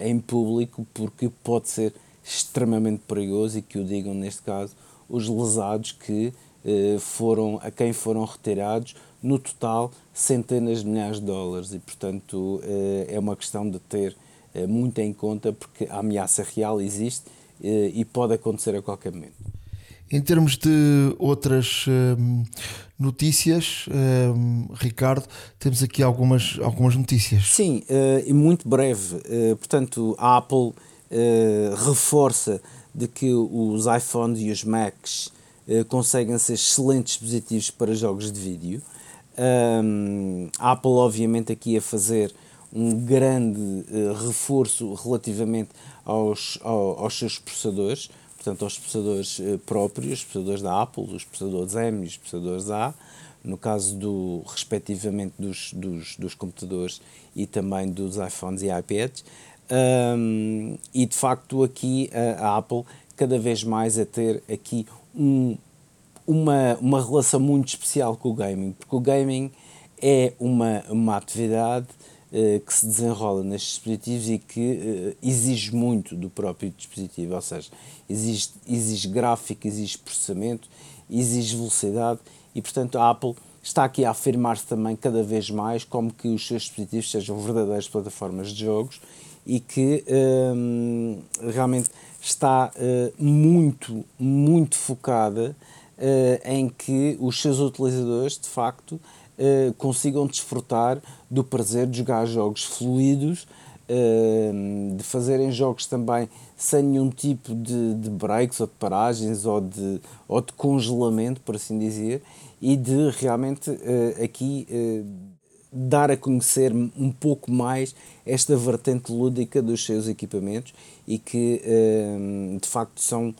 em público, porque pode ser extremamente perigoso e que o digam neste caso os lesados que foram a quem foram retirados no total centenas de milhares de dólares e, portanto, eh, é uma questão de ter muito em conta porque a ameaça real existe e pode acontecer a qualquer momento. Em termos de outras hum, notícias, hum, Ricardo, temos aqui algumas, algumas notícias. Sim, uh, e muito breve. Uh, portanto, a Apple uh, reforça de que os iPhones e os Macs conseguem ser excelentes dispositivos para jogos de vídeo. Um, a Apple, obviamente, aqui a fazer um grande reforço relativamente aos, aos, aos seus processadores portanto, aos processadores eh, próprios, os processadores da Apple, os processadores M e os processadores A, no caso do, respectivamente dos, dos, dos computadores e também dos iPhones e iPads. Um, e de facto aqui a, a, Apple cada vez mais a ter aqui um, uma, uma relação muito especial com o gaming, porque o gaming é uma, uma atividade que se desenrola nestes dispositivos e que uh, exige muito do próprio dispositivo, ou seja, exige, exige gráfico, exige processamento, exige velocidade e, portanto, a Apple está aqui a afirmar-se também cada vez mais como que os seus dispositivos sejam verdadeiras plataformas de jogos e que hum, realmente está uh, muito, muito focada uh, em que os seus utilizadores, de facto, uh, consigam desfrutar do prazer de jogar jogos fluidos, de fazerem jogos também sem nenhum tipo de, de breaks ou de paragens ou de, ou de congelamento, por assim dizer, e de realmente uh, aqui uh, dar a conhecer um pouco mais esta vertente lúdica dos seus equipamentos e que uh, de facto são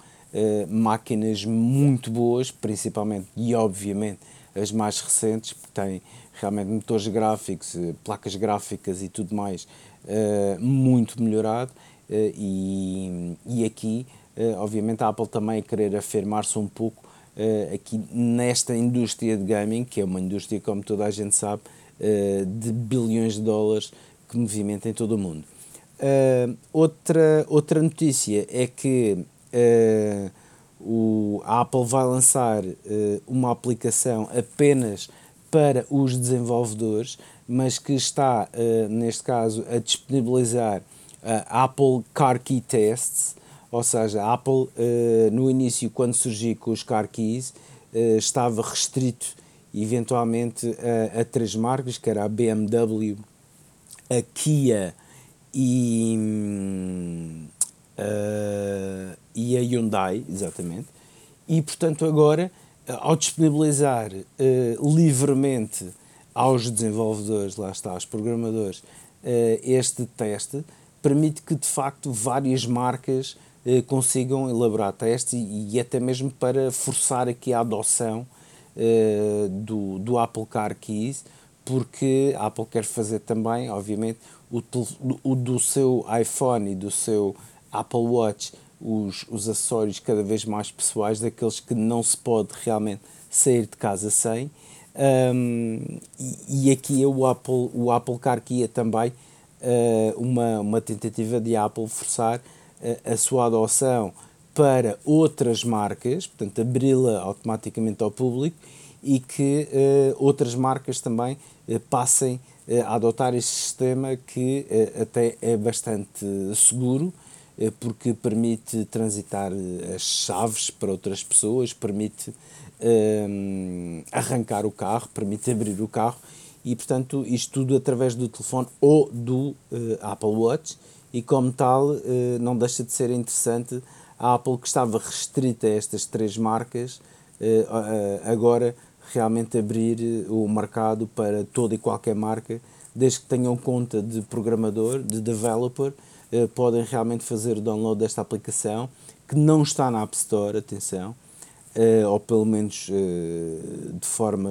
máquinas muito boas, principalmente e obviamente as mais recentes, porque têm realmente motores gráficos, placas gráficas e tudo mais muito melhorado eh, e, e aqui, eh, obviamente, a Apple também a querer afirmar-se um pouco eh, aqui nesta indústria de gaming, que é uma indústria, como toda a gente sabe, de bilhões de dólares que movimenta em todo o mundo. outra, outra notícia é que o, a Apple vai lançar uma aplicação apenas para os desenvolvedores, mas que está, neste caso, a disponibilizar uh, Apple Car Key Tests, ou seja, a Apple uh, no início, quando surgiu com os Car Keys, uh, estava restrito eventualmente a, a, três marcas, que era a BMW, a Kia e, uh, a Hyundai, exatamente. E, portanto, agora, ao disponibilizar uh, livremente aos desenvolvedores, lá está, aos programadores, uh, este teste, permite que de facto várias marcas eh, consigam elaborar testes e, e, até mesmo para forçar aqui a adoção eh, do, do Apple Car Keys, porque a Apple quer fazer também, obviamente, o, o do seu iPhone e do seu Apple Watch os, os acessórios cada vez mais pessoais, daqueles que não se pode realmente sair de casa sem. Um, e, e, aqui é o Apple, o Apple Car Key é também uh, uma, uma tentativa de Apple forçar uh, a sua adoção para outras marcas, portanto, abri-la automaticamente ao público e que uh, outras marcas também passem a adotar este sistema que até é bastante seguro porque permite transitar as chaves para outras pessoas, permite arrancar o carro, permite abrir o carro e, portanto, isto tudo através do telefone ou do uh, Apple Watch e, como tal, uh, não deixa de ser interessante a Apple que estava restrita a estas três marcas, uh, agora realmente abrir o mercado para toda e qualquer marca, desde que tenham conta de programador, de developer, podem realmente fazer o download desta aplicação, que não está na App Store, atenção, uh, ou pelo menos uh, de forma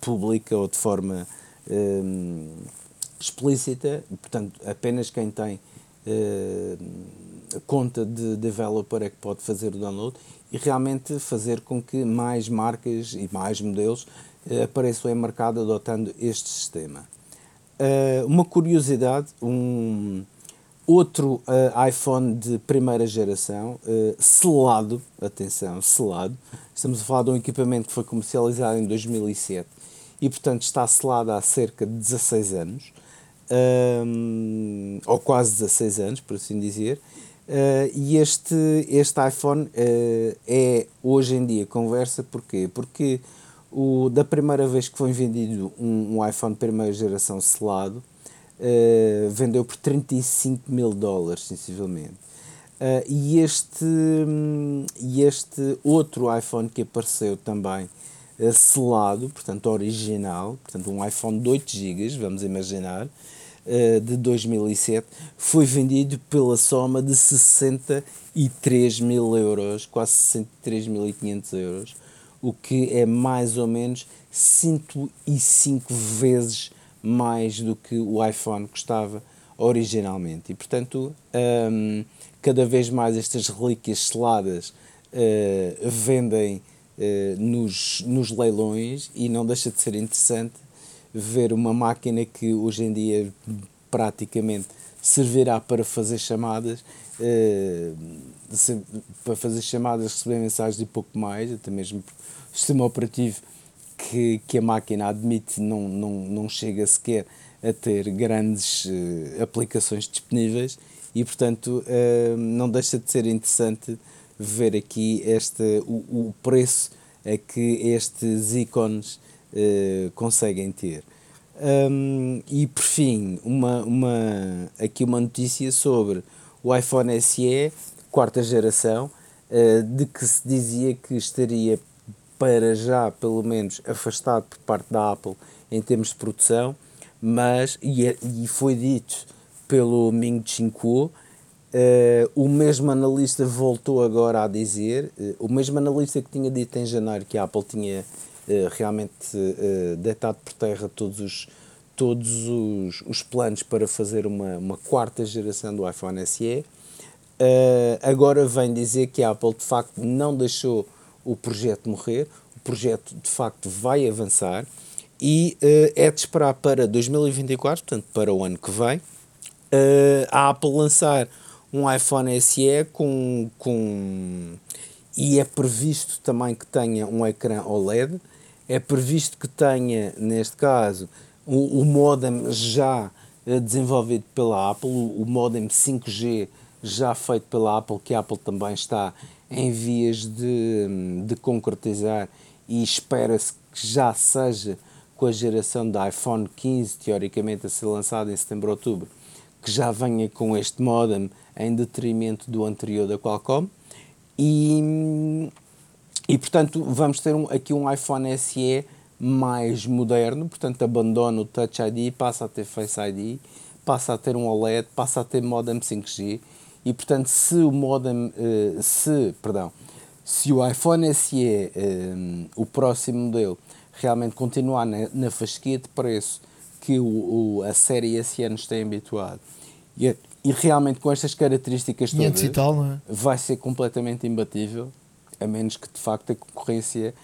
pública ou de forma uh, explícita, portanto, apenas quem tem conta de developer é que pode fazer o download e realmente fazer com que mais marcas e mais modelos apareçam em mercado adotando este sistema. uma curiosidade, um, Outro uh, iPhone de primeira geração, uh, selado, atenção, selado. Estamos a falar de um equipamento que foi comercializado em 2007 e, portanto, está selado há cerca de 16 anos. um, ou quase 16 anos, por assim dizer. Uh, e este, este iPhone é hoje em dia conversa, porquê? Porque o, da primeira vez que foi vendido um, um iPhone primeira geração selado, uh, vendeu por 35 mil dólares, sensivelmente. e, este, um, e este outro iPhone que apareceu também selado, portanto original, portanto um iPhone de 8 GB, vamos imaginar, eh, de 2007 foi vendido pela soma de 63 mil euros, quase 63.500 euros, o que é mais ou menos 105 vezes mais do que o iPhone custava originalmente. E portanto, um, cada vez mais estas relíquias seladas uh, vendem uh, nos, nos leilões e não deixa de ser interessante ver uma máquina que hoje em dia praticamente servirá para fazer chamadas, eh, para fazer chamadas, receber mensagens e pouco mais, até mesmo o sistema operativo que, que a máquina admite não, não, não chega sequer a ter grandes eh, aplicações disponíveis e, portanto, eh, não deixa de ser interessante ver aqui este, o, o preço a que estes ícones uh, conseguem ter. Um, e por fim, uma, uma, aqui uma notícia sobre o iPhone SE, quarta geração, uh, de que se dizia que estaria para já, pelo menos, afastado por parte da Apple em termos de produção, mas, e, é, e foi dito pelo Ming Chi Kuo, uh, o mesmo analista voltou agora a dizer, uh, o mesmo analista que tinha dito em janeiro que a Apple tinha eh, realmente uh, deitado por terra todos os, todos os, os planos para fazer uma, uma quarta geração do iPhone SE. Uh, agora vem dizer que a Apple de facto não deixou o projeto morrer, o projeto de facto vai avançar e uh, é de esperar para 2024, portanto para o ano que vem, uh, a Apple lançar um iPhone SE com, com e é previsto também que tenha um ecrã OLED é previsto que tenha, neste caso, o, o modem já eh, desenvolvido pela Apple, o, o modem 5G já feito pela Apple, que a Apple também está em vias de, de concretizar e espera-se que já seja com a geração da iPhone 15, teoricamente a ser lançada em setembro outubro, que já venha com este modem em detrimento do anterior da Qualcomm. E, e portanto vamos ter um, aqui um iPhone SE mais moderno, portanto abandona o Touch ID, passa a ter Face ID, passa a ter um OLED, passa a ter modem 5G e portanto se o modem, uh, se, perdão, se o iPhone SE, uh, o próximo modelo, realmente continuar na, na fasquia de preço que o, o, a série SE nos tem habituado e, e realmente com estas características todas, tal, é? vai ser completamente imbatível a menos que de facto a concorrência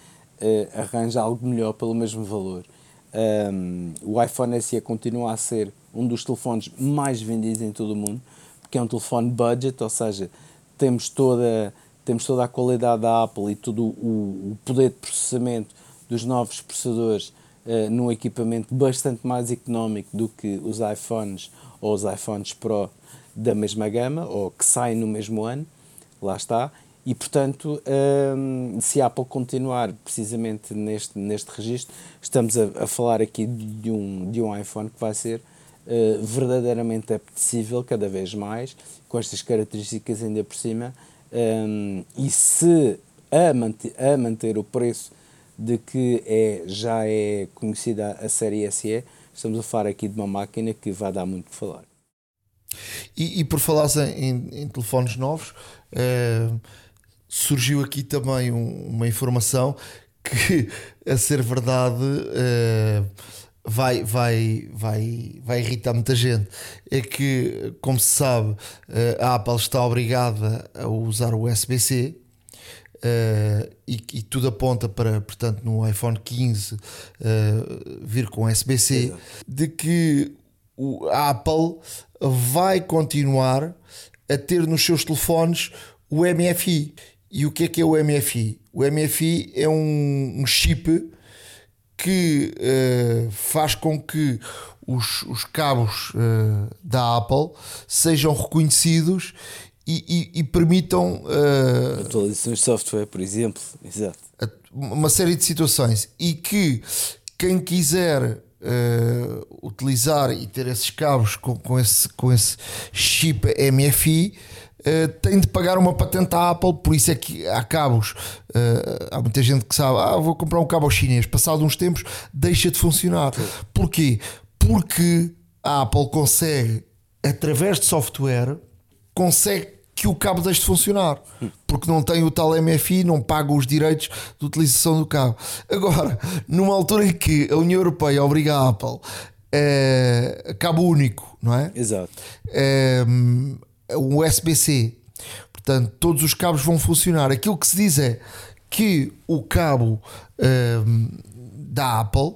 uh, arranje algo melhor pelo mesmo valor. Um, o iPhone SE continua a ser um dos telefones mais vendidos em todo o mundo, porque é um telefone budget, ou seja, temos toda, temos toda a qualidade da Apple e todo o, o poder de processamento dos novos processadores uh, num equipamento bastante mais económico do que os iPhones ou os iPhones Pro da mesma gama, ou que saem no mesmo ano, lá está. E, portanto, um, se a Apple continuar precisamente neste, neste registro, estamos a, a falar aqui de um, de um iPhone que vai ser uh, verdadeiramente apetecível cada vez mais, com estas características ainda por cima. Um, e se a manter, a manter o preço de que é, já é conhecida a série SE, estamos a falar aqui de uma máquina que vai dar muito que falar. E, e por falar em, em, telefones novos, uh surgiu aqui também um, uma informação que, a ser verdade, uh, vai, vai, vai, vai irritar muita gente. É que, como se sabe, uh, a Apple está obrigada a usar o USB-C. Uh, e, e, tudo aponta para, portanto, no iPhone 15 vir com USB-C, de que o, a Apple vai continuar a ter nos seus telefones o MFI. E o que é que é o MFI? O MFI é um, um chip que uh, faz com que os, os cabos uh, da Apple sejam reconhecidos e, e, e permitam uh, atualizações de software, por exemplo, exato. uma série de situações e que quem quiser utilizar e ter esses cabos com, com, esse, com esse chip MFI Uh, tem de pagar uma patente à Apple, por isso é que há cabos. Uh, há muita gente que sabe, ah, vou comprar um cabo chinês, passado uns tempos deixa de funcionar. Sim. Porquê? Porque a Apple consegue, através de software, consegue que o cabo deixe de funcionar, porque não tem o tal MFI, não paga os direitos de utilização do cabo. Agora, numa altura em que a União Europeia obriga a Apple a cabo único, não é? Exato o USB-C. Portanto, todos os cabos vão funcionar. Aquilo que se diz é que o cabo um, da Apple,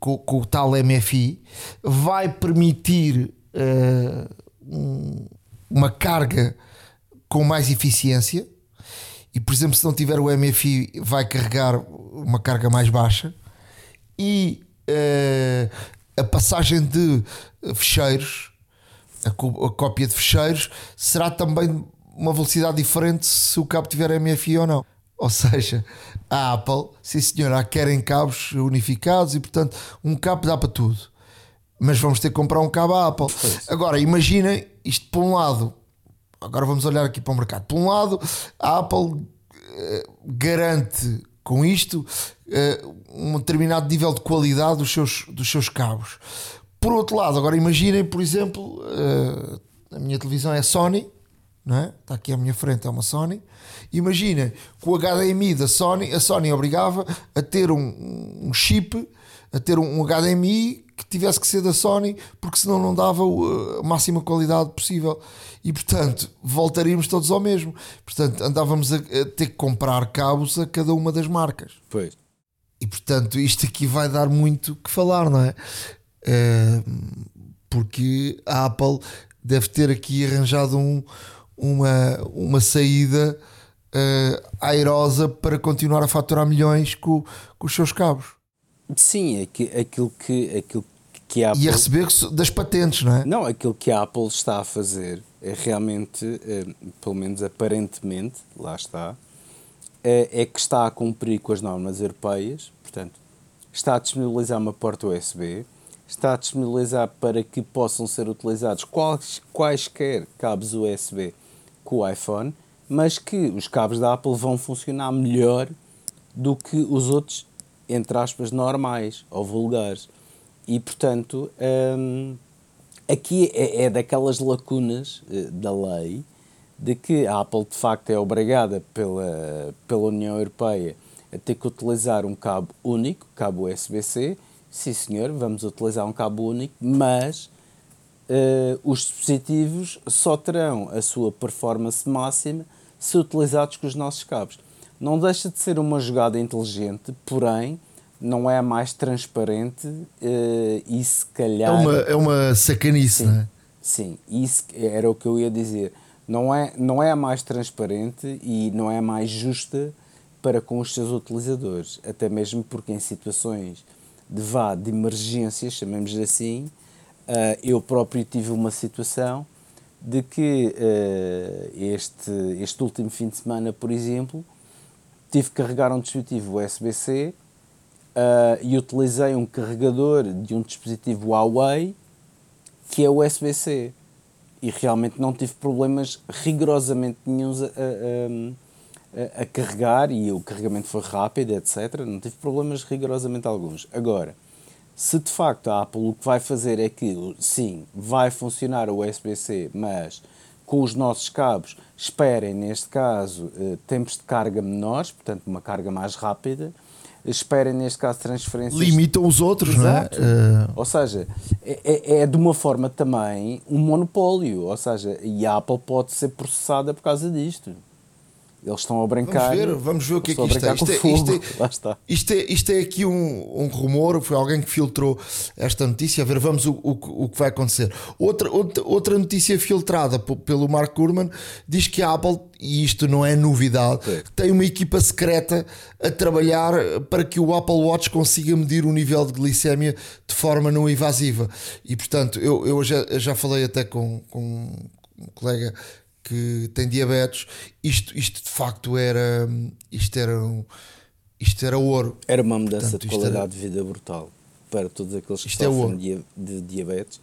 com, com, o tal MFI, vai permitir uh, um, uma carga com mais eficiência. E, por exemplo, se não tiver o MFI, vai carregar uma carga mais baixa. E uh, a passagem de fecheiros a, a cópia de fecheiros será também uma velocidade diferente se o cabo tiver MFI ou não. Ou seja, a Apple, sim senhora, querem cabos unificados e portanto um cabo dá para tudo. Mas vamos ter que comprar um cabo à Apple. Agora, imaginem isto por um lado. Agora vamos olhar aqui para o mercado. Por um lado, a Apple uh, garante com isto uh, um determinado nível de qualidade dos seus, dos seus cabos. Por outro lado, agora imaginem, por exemplo, uh, a minha televisão é Sony, não é? está aqui à minha frente, é uma Sony. Imaginem que o HDMI da Sony, a Sony obrigava a ter um, um chip, a ter um, um HDMI que tivesse que ser da Sony, porque senão não dava a máxima qualidade possível. E portanto, voltaríamos todos ao mesmo. Portanto, andávamos a, a ter que comprar cabos a cada uma das marcas. Pois. E portanto, isto aqui vai dar muito que falar, não é? Porque a Apple deve ter aqui arranjado um, uma, uma saída uh, airosa para continuar a faturar milhões com, com os seus cabos. Sim, é aquilo que, aquilo que a Apple... E a receber das patentes, não é? Não, aquilo que a Apple está a fazer é realmente, é, pelo menos aparentemente, lá está, é, é que está a cumprir com as normas europeias, portanto, está a disponibilizar uma porta USB, está a disponibilizar para que possam ser utilizados quais, quaisquer cabos USB com o iPhone, mas que os cabos da Apple vão funcionar melhor do que os outros, entre aspas, normais ou vulgares. E portanto, hum, aqui é, é, daquelas lacunas uh, da lei de que a Apple de facto é obrigada pela, pela União Europeia a ter que utilizar um cabo único, cabo USB-C, sim senhor, vamos utilizar um cabo único, mas uh, os dispositivos só terão a sua performance máxima se utilizados com os nossos cabos. Não deixa de ser uma jogada inteligente, porém não é a mais transparente uh, e se calhar. É uma, é uma sacanice, sim, não é? Sim, isso era o que eu ia dizer. Não é, não é a mais transparente e não é a mais justa para com os seus utilizadores, até mesmo porque em situações de vá de emergência, chamemos assim, uh, eu próprio tive uma situação de que uh, este, este último fim de semana, por exemplo, tive que carregar um dispositivo USB-C uh, e utilizei um carregador de um dispositivo Huawei que é USB-C e realmente não tive problemas rigorosamente nenhums a, carregar e o carregamento foi rápido, etc. Não tive problemas rigorosamente alguns. Agora, se de facto a Apple o que vai fazer é que, sim, vai funcionar o USB-C, mas com os nossos cabos, esperem, neste caso, eh, tempos de carga menores, portanto, uma carga mais rápida. Esperem, neste caso, transferências. Limitam os outros, Exato. não é? Uh... Ou seja, é, é, é de uma forma também um monopólio. Ou seja, e a Apple pode ser processada por causa disto. Eles estão a brincar. Vamos ver, vamos ver o que é que isto é. Isto é, isto é- Lá está. Isto é, isto é aqui um, um rumor, foi alguém que filtrou esta notícia, a ver, vamos o, o, o que vai acontecer. Outra, outra, outra notícia filtrada pelo Mark Gurman diz que a Apple, e isto não é novidade, tem uma equipa secreta a trabalhar para que o Apple Watch consiga medir o nível de glicémia de forma não invasiva. E portanto, eu, eu já, já falei até com, com um colega que tem diabetes, isto, isto de facto era isto era um- isto era ouro. Era uma mudança Portanto, de qualidade de vida brutal para todos aqueles que Isto é sofrem ouro. de, diabetes,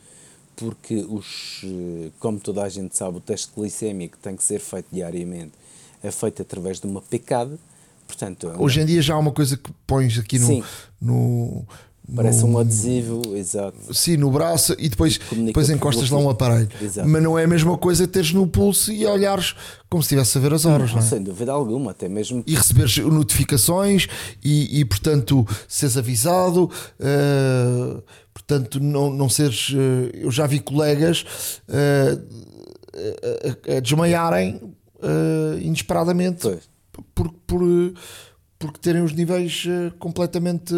porque os, eh, como toda a gente sabe, o teste glicémico tem que ser feito diariamente, é feito através de uma picada, portanto, é Hoje em dia já há uma coisa que pões aqui no, no parece um adesivo, exato. Sim, no braço e depois, depois encostas lá um aparelho. Exato. Mas não é a mesma coisa teres no pulso e olhares como se estivesse a ver as horas, não é? Sem dúvida alguma, até mesmo e receberes notificações e, e, portanto seres avisado eh, portanto não, não seres eh, eu já vi colegas eh, a, a- desmaiarem inesperadamente por, por, porque terem os níveis completamente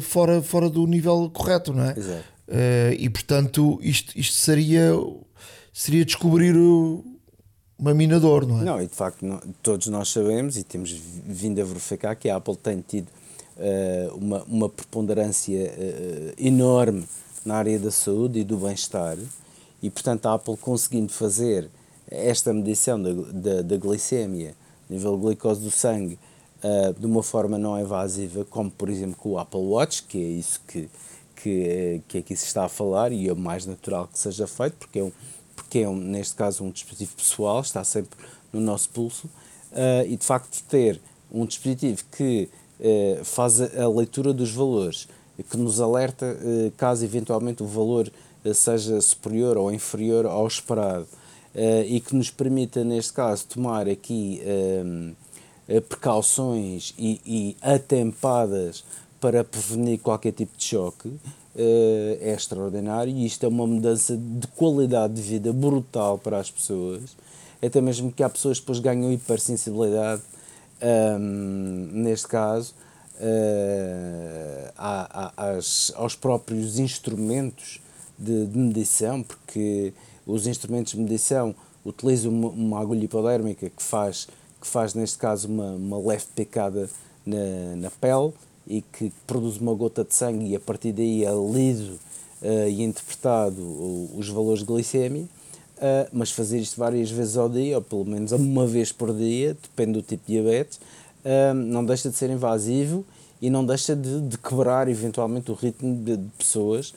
fora, fora do nível correto, não é? Exato. Eh, e portanto isto, isto seria seria descobrir o- uma mina de ouro, não é? Não, e de facto não- todos nós sabemos e temos vi- vindo a verificar que a Apple tem tido eh, uma, uma preponderância eh, enorme na área da saúde e do bem-estar e portanto a Apple conseguindo fazer esta medição da, da, da glicémia, nível de glicose do sangue, eh, de uma forma não invasiva, como por exemplo com o Apple Watch, que é isso que, que, eh, que aqui se está a falar e é o mais natural que seja feito, porque é um, porque é um, neste caso um dispositivo pessoal, está sempre no nosso pulso, ah, e de facto ter um dispositivo que eh, faz a, a leitura dos valores, que nos alerta caso eventualmente o valor seja superior ou inferior ao esperado, eh, e que nos permita, neste caso, tomar aqui ehm, eh, precauções e, e atempadas para prevenir qualquer tipo de choque eh, é extraordinário e isto é uma mudança de qualidade de vida brutal para as pessoas. Até mesmo que há pessoas que depois ganham hipersensibilidade, ahm, neste caso, eh, à- à- às- aos próprios instrumentos de, de medição, porque os instrumentos de medição utilizam uma, uma agulha hipodérmica que faz, que faz neste caso, uma, uma leve picada na, na pele e que produz uma gota de sangue e a partir daí é lido eh, e interpretado os valores de glicemia, eh, mas fazer isto várias vezes ao dia, ou pelo menos uma vez por dia, depende do tipo de diabetes, eh, não deixa de ser invasivo e não deixa de, de quebrar eventualmente o ritmo de, de pessoas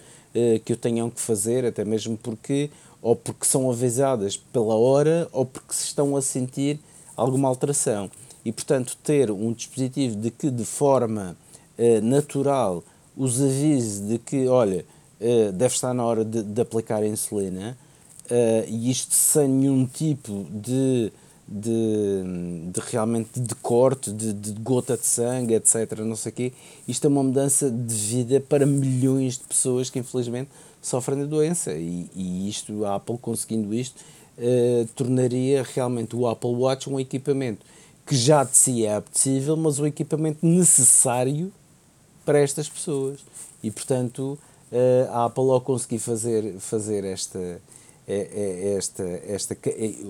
que o tenham que fazer, até mesmo porque ou porque são avisadas pela hora ou porque se estão a sentir alguma alteração. E portanto ter um dispositivo de que de forma eh, natural os avise de que, olha, eh, deve estar na hora de, de aplicar a insulina, eh, e isto sem nenhum tipo de, de, de realmente de corte, de, de gota de sangue, etc. Não sei o quê. Isto é uma mudança de vida para milhões de pessoas que infelizmente sofrem da doença. E, e isto, a Apple conseguindo isto, eh, tornaria realmente o Apple Watch um equipamento que já de si é apetecível, mas um equipamento necessário para estas pessoas. E portanto, eh, a Apple ao conseguir fazer, fazer esta, é- esta, esta,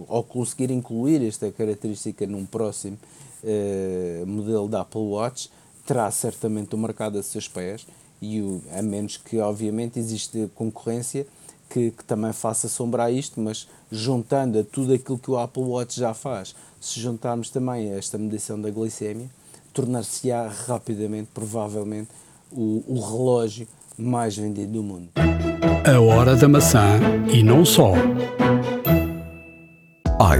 ao conseguir incluir esta característica num próximo eh, modelo da Apple Watch, terá certamente o mercado a seus pés, e o, a menos que, obviamente, existe concorrência que, que também faça sombra a isto, mas juntando a tudo aquilo que o Apple Watch já faz, se juntarmos também a esta medição da glicemia, tornar-se-á rapidamente, provavelmente, o, o relógio mais vendido do mundo. A hora da maçã e não só.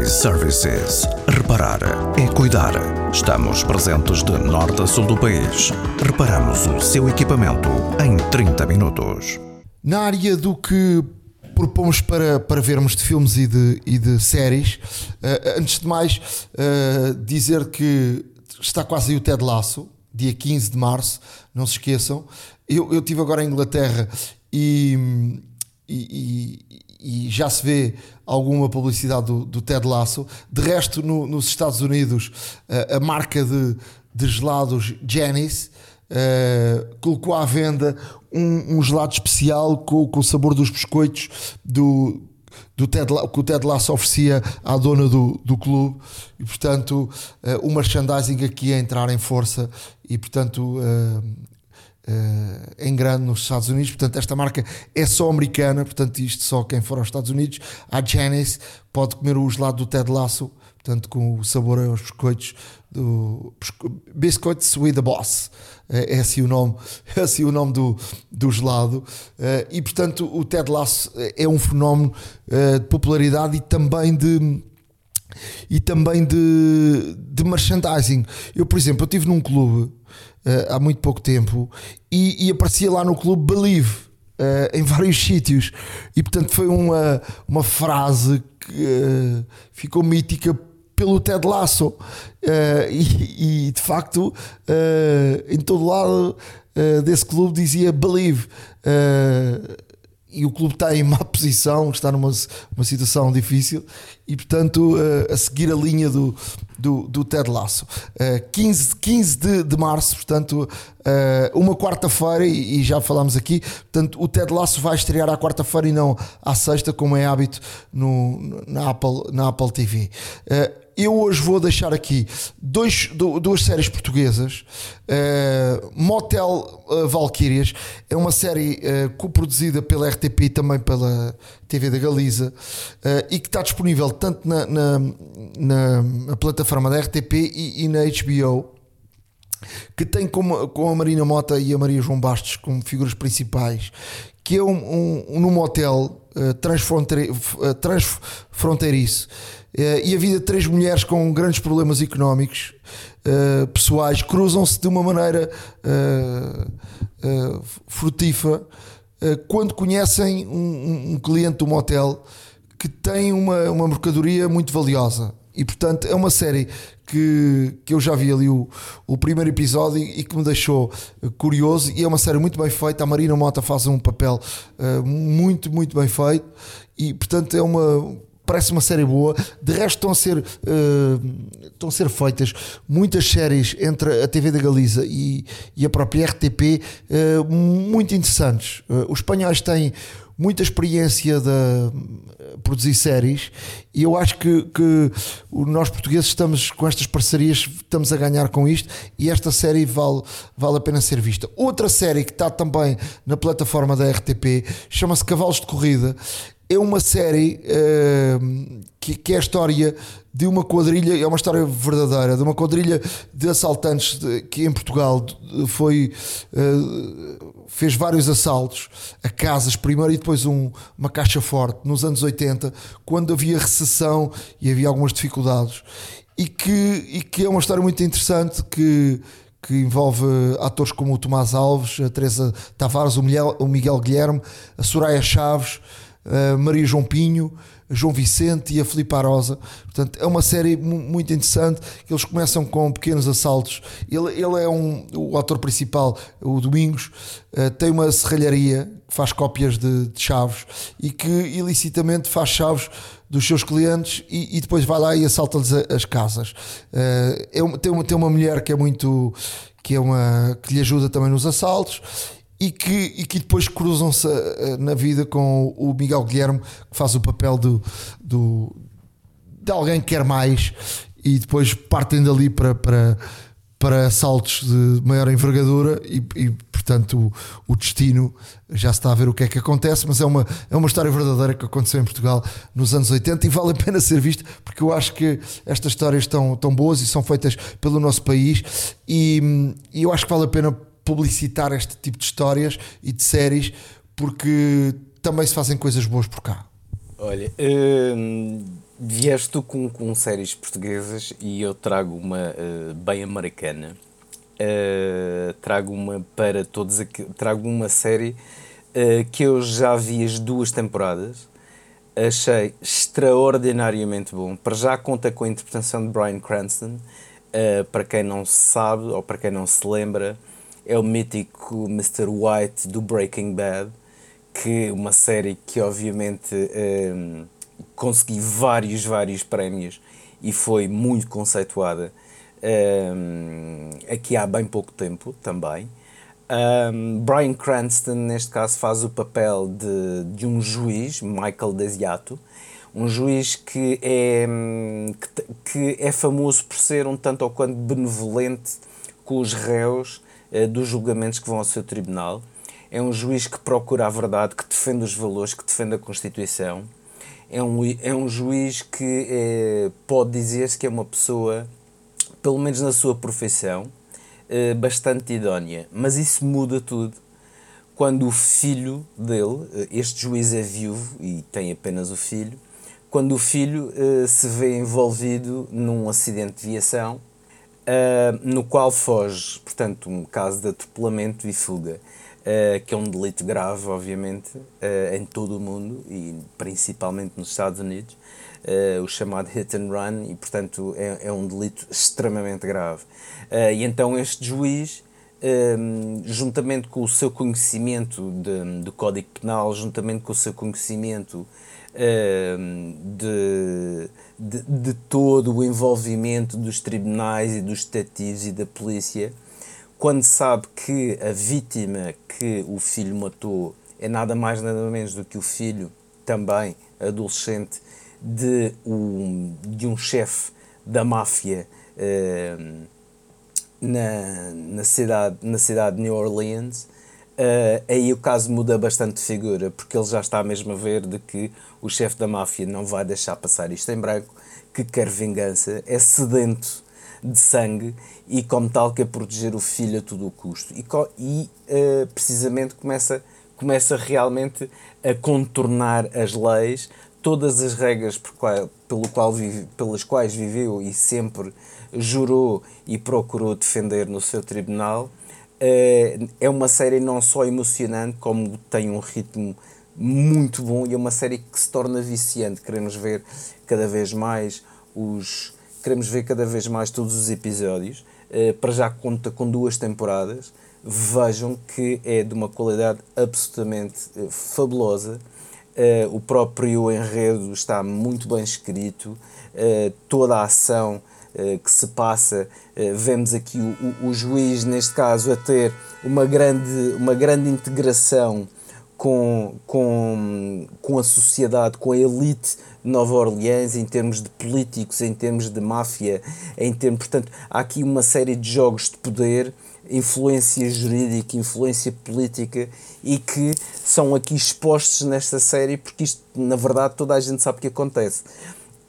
iServices. Reparar é cuidar. Estamos presentes de norte a sul do país. Reparamos o seu equipamento em 30 minutos. Na área do que propomos para, para vermos de filmes e de, e de séries, eh, antes de mais, eh, dizer que está quase aí o Ted Lasso, dia 15 de março, não se esqueçam. Eu, eu estive agora em Inglaterra e, e, e- e já se vê alguma publicidade do, do Ted Lasso. De resto, no, nos Estados Unidos, uh, a marca de, de gelados Janice uh, colocou à venda um, um gelado especial com, com, o sabor dos biscoitos do, do Ted, que o Ted Lasso oferecia à dona do, do clube e portanto uh, o merchandising aqui a entrar em força e portanto uh, uh, em grande nos Estados Unidos. Portanto, esta marca é só americana, portanto, isto só quem for aos Estados Unidos. A Janice pode comer o gelado do Ted Lasso, portanto, com o sabor aos biscoitos do Biscuits with the Boss. É, é assim o nome, é assim o nome do, do gelado. Uh, e portanto, o Ted Lasso é um fenómeno uh, de popularidade e também de e também de, de merchandising. Eu, por exemplo, eu estive num clube uh, há muito pouco tempo e, e, aparecia lá no clube Believe em vários sítios e portanto foi uma, uma frase que ficou mítica pelo Ted Lasso e, e, de facto em todo lado desse clube dizia Believe e o clube está em má posição, está numa uma situação difícil e, portanto, uh, a seguir a linha do, do, do Ted Lasso. Uh, 15, 15 de, de março, portanto, uh, uma quarta-feira, e, e, já falámos aqui, portanto, o Ted Lasso vai estrear à quarta-feira e não à sexta, como é hábito no, na, Apple, na Apple TV. Uh, eu hoje vou deixar aqui dois, duas séries portuguesas. Uh, Motel uh, Valkyrias é uma série uh, coproduzida pela RTP e também pela TV da Galiza uh, e que está disponível tanto na, na, na, na plataforma da RTP e, e, na HBO. Que tem como, com a Marina Mota e a Maria João Bastos como figuras principais, que é um, um, um num hotel transfronteiriço eh, e a vida de três mulheres com grandes problemas económicos uh, pessoais cruzam-se de uma maneira uh, uh, frutífera quando conhecem um, um, cliente do motel que tem uma, uma mercadoria muito valiosa. E portanto é uma série que, que eu já vi ali o, o primeiro episódio e, que me deixou curioso. E é uma série muito bem feita. A Marina Mota faz um papel muito, muito bem feito. E portanto é uma parece uma série boa. De resto, estão a ser, uh, estão a ser feitas muitas séries entre a TV da Galiza e, e a própria RTP, uh, eh, muito interessantes. Uh, os espanhóis têm muita experiência de produzir séries e eu acho que, que nós portugueses estamos com estas parcerias, estamos a ganhar com isto e esta série vale, vale a pena ser vista. Outra série que está também na plataforma da RTP chama-se Cavalos de Corrida é uma série uh, que, que, é a história de uma quadrilha, é uma história verdadeira, de uma quadrilha de assaltantes de, que em Portugal foi uh, fez vários assaltos a casas primeiro e depois um, uma caixa forte nos anos 80, quando havia recessão e havia algumas dificuldades. E que, e que é uma história muito interessante que, que envolve atores como o Tomás Alves, a Teresa Tavares, o Miguel, o Miguel Guilherme, a Soraya Chaves Maria João Pinho, João Vicente e a Filipe Arosa. Portanto, é uma série muito interessante. Eles começam com pequenos assaltos. Ele, ele é um, o ator principal, o Domingos, uh, tem uma serralharia que faz cópias de, de, chaves e que ilicitamente faz chaves dos seus clientes e, e depois vai lá e assalta-lhes as casas. Uh, é, tem, uma, tem uma mulher que é muito que é uma que lhe ajuda também nos assaltos e que, e que depois cruzam-se eh, na vida com o Miguel Guilherme, que faz o papel do, do, de alguém que quer mais, e depois partem dali para, para, para saltos de maior envergadura, e, e portanto o, o, destino já se está a ver o que é que acontece, mas é uma, é uma história verdadeira que aconteceu em Portugal nos anos 80 e vale a pena ser vista, porque eu acho que estas histórias estão tão boas e são feitas pelo nosso país, e, e eu acho que vale a pena publicitar este tipo de histórias e de séries porque também se fazem coisas boas por cá. Olha, hum, vieste tu com, com séries portuguesas e eu trago uma uh, bem americana. Uh, trago uma para todos aqui, trago uma série uh, que eu já vi as duas temporadas. Achei extraordinariamente bom. Para já conta com a interpretação de Brian Cranston. Uh, para quem não sabe ou para quem não se lembra, é o mítico Mr. White do Breaking Bad, que uma série que obviamente um, consegui vários, vários prémios e foi muito conceituada um, aqui há bem pouco tempo também. Um, Brian Cranston, neste caso, faz o papel de, de um juiz, Michael Desiato, um juiz que é, que, que, é famoso por ser um tanto ou quanto benevolente com os réus dos julgamentos que vão ao seu tribunal. É um juiz que procura a verdade, que defende os valores, que defende a Constituição. É um, é um juiz que é, pode dizer-se que é uma pessoa, pelo menos na sua profissão, eh, bastante idónea. Mas isso muda tudo quando o filho dele, eh, este juiz é viúvo e tem apenas o filho, quando o filho se vê envolvido num acidente de viação uh, no qual foge, portanto, um caso de atropelamento e fuga, uh, que é um delito grave, obviamente, em todo o mundo e principalmente nos Estados Unidos, o chamado hit and run, e portanto é, é um delito extremamente grave. e então este juiz um, juntamente com o seu conhecimento do Código Penal, juntamente com o seu conhecimento de, de, de, todo o envolvimento dos tribunais e dos detetives e da polícia, quando sabe que a vítima que o filho matou é nada mais nada menos do que o filho, também adolescente, de um, de um chefe da máfia. Um, na, na, cidade, na cidade de New Orleans, uh, aí o caso muda bastante de figura, porque ele já está mesmo a ver de que o chefe da máfia não vai deixar passar isto em branco, que quer vingança, é sedento de sangue e, como tal, quer proteger o filho a todo o custo. E, e uh, precisamente começa, começa realmente a contornar as leis, todas as regras por qual, pelo qual vive, pelas quais viveu e sempre jurou e procurou defender no seu tribunal. Eh, é uma série não só emocionante, como tem um ritmo muito bom e é uma série que se torna viciante. Queremos ver cada vez mais os. Queremos ver cada vez mais todos os episódios. Eh, para já conta com duas temporadas. Vejam que é de uma qualidade absolutamente eh, fabulosa. o próprio enredo está muito bem escrito. toda a ação que se passa. Vemos aqui o, o, o, juiz, neste caso, a ter uma grande, uma grande integração com, com, com a sociedade, com a elite Nova Orleans, em termos de políticos, em termos de máfia, em termos, portanto, há aqui uma série de jogos de poder, influência jurídica, influência política e que são aqui expostos nesta série porque isto, na verdade, toda a gente sabe que acontece.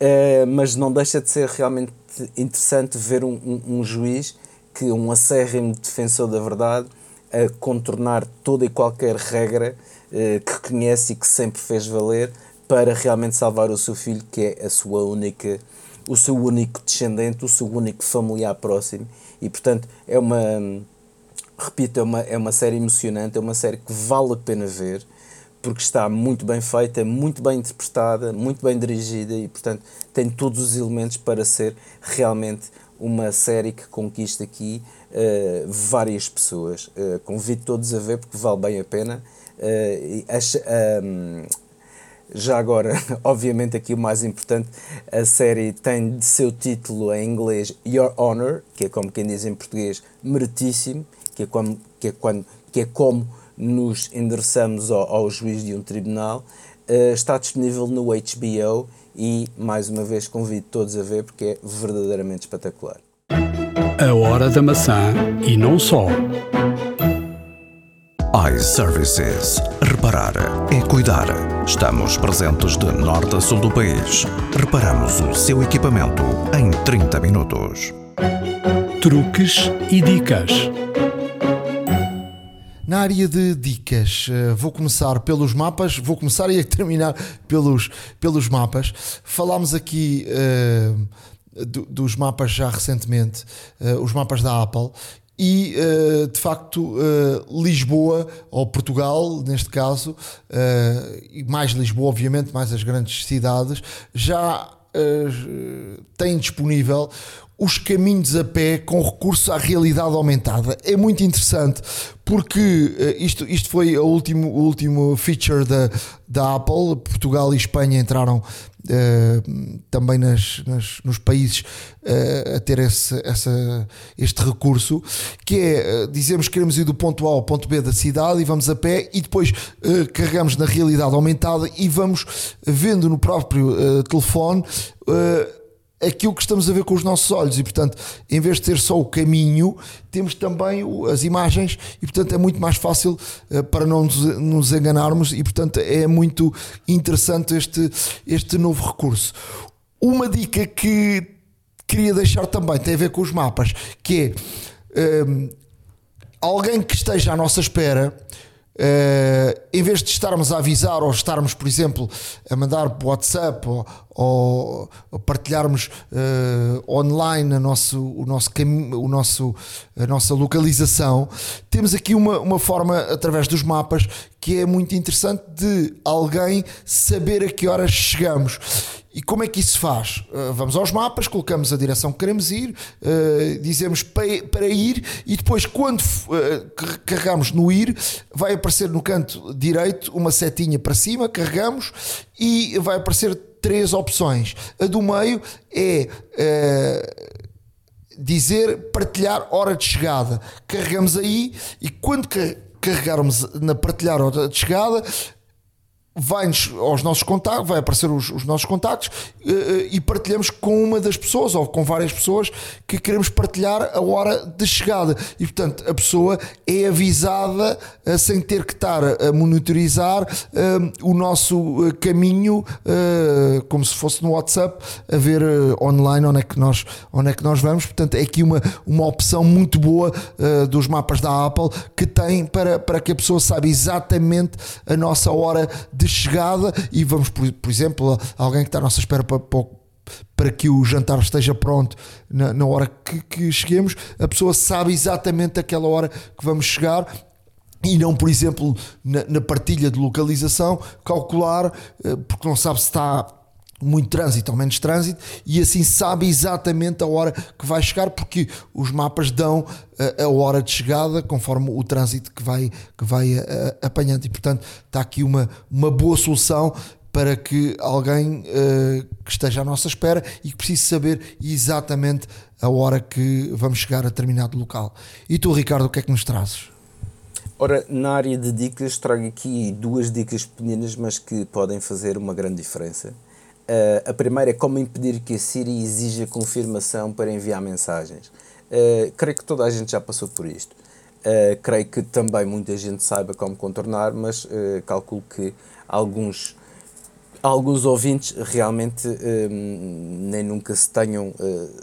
Uh, mas não deixa de ser realmente interessante ver um, um, um juiz que um acérrimo defensor da verdade a contornar toda e qualquer regra que conhece e que sempre fez valer para realmente salvar o seu filho, que é a sua única, o seu único descendente, o seu único familiar próximo. E portanto é uma, repito, é uma, é uma série emocionante, é uma série que vale a pena ver porque está muito bem feita, muito bem interpretada, muito bem dirigida e, portanto, tem todos os elementos para ser realmente uma série que conquista aqui uh, várias pessoas. Uh, convido todos a ver porque vale bem a pena. Acho, um, já agora, obviamente, aqui o mais importante, a série tem de seu título em inglês Your Honor, que é como quem diz em português, meritíssimo, que é como, que é quando, que é como nos endereçamos ao, ao juiz de um tribunal, uh, está disponível no HBO e, mais uma vez, convido todos a ver porque é verdadeiramente espetacular. A Hora da Maçã e não só. iServices. Reparar é cuidar. Estamos presentes de norte a sul do país. Reparamos o seu equipamento em 30 minutos. Truques e dicas. Na área de dicas, eh, vou começar pelos mapas, vou começar e terminar pelos, pelos mapas. Falámos aqui uh, do, dos mapas já recentemente, uh, os mapas da Apple, e uh, de facto Lisboa, ou Portugal neste caso, e mais Lisboa, obviamente, mais as grandes cidades, já tem disponível os caminhos a pé com recurso à realidade aumentada. É muito interessante porque isto, isto foi o último, o último feature da, da Apple. Portugal e Espanha entraram uh, também nas, nas, nos países uh, a ter esse, essa, este recurso, que é dizemos que queremos ir do ponto A ao ponto B da cidade e vamos a pé e depois carregamos na realidade aumentada e vamos vendo no próprio telefone aquilo que estamos a ver com os nossos olhos. E portanto em vez de ter só o caminho temos também as imagens. E portanto é muito mais fácil uh, para não nos, nos, enganarmos. E portanto é muito interessante este, este novo recurso. Uma dica que queria deixar também tem a ver com os mapas que é um, ehm, alguém que esteja à nossa espera Uh, em vez de estarmos a avisar ou estarmos, por exemplo, a mandar por WhatsApp ou, ou, partilharmos uh, online a, nosso, o nosso o nosso, a nossa localização, temos aqui uma, uma forma, através dos mapas, que é muito interessante de alguém saber a que horas chegamos. E como é que isso faz? Uh, vamos aos mapas, colocamos a direção que queremos ir, uh, dizemos para, para, ir e depois, quando uh, carregamos no ir, vai aparecer no canto direito uma setinha para cima, carregamos e vai aparecer três opções. A do meio é dizer partilhar hora de chegada. Carregamos aí e quando carregarmos na partilhar hora de chegada, vai-nos aos nossos contactos, vai aparecer os, os nossos contactos uh, uh, e partilhamos com uma das pessoas ou com várias pessoas que queremos partilhar a hora de chegada. E portanto a pessoa é avisada uh, sem ter que estar a monitorizar o nosso caminho como se fosse no WhatsApp a ver online onde é que nós onde é que nós vamos. Portanto é aqui uma, uma opção muito boa dos mapas da Apple que tem para, para que a pessoa saiba exatamente a nossa hora de chegada e vamos, por, por exemplo, alguém que está à nossa espera para, para, para que o jantar esteja pronto na, na hora que, que cheguemos, a pessoa sabe exatamente aquela hora que vamos chegar e não, por exemplo, na, na, partilha de localização, calcular, eh, porque não sabe se está muito trânsito ou menos trânsito e assim sabe exatamente a hora que vai chegar porque os mapas dão a, eh, a hora de chegada conforme o trânsito que vai, que vai eh, a, apanhando e portanto está aqui uma, uma boa solução para que alguém uh, que esteja à nossa espera e que precise saber exatamente a hora que vamos chegar a determinado local. E tu, Ricardo, o que é que nos trazes? Ora, na área de dicas, trago aqui duas dicas pequenas, mas que podem fazer uma grande diferença. Uh, a primeira é como impedir que a Siri exija confirmação para enviar mensagens. Uh, creio que toda a gente já passou por isto. Uh, creio que também muita gente saiba como contornar, mas calculo que alguns, alguns ouvintes realmente nem nunca se tenham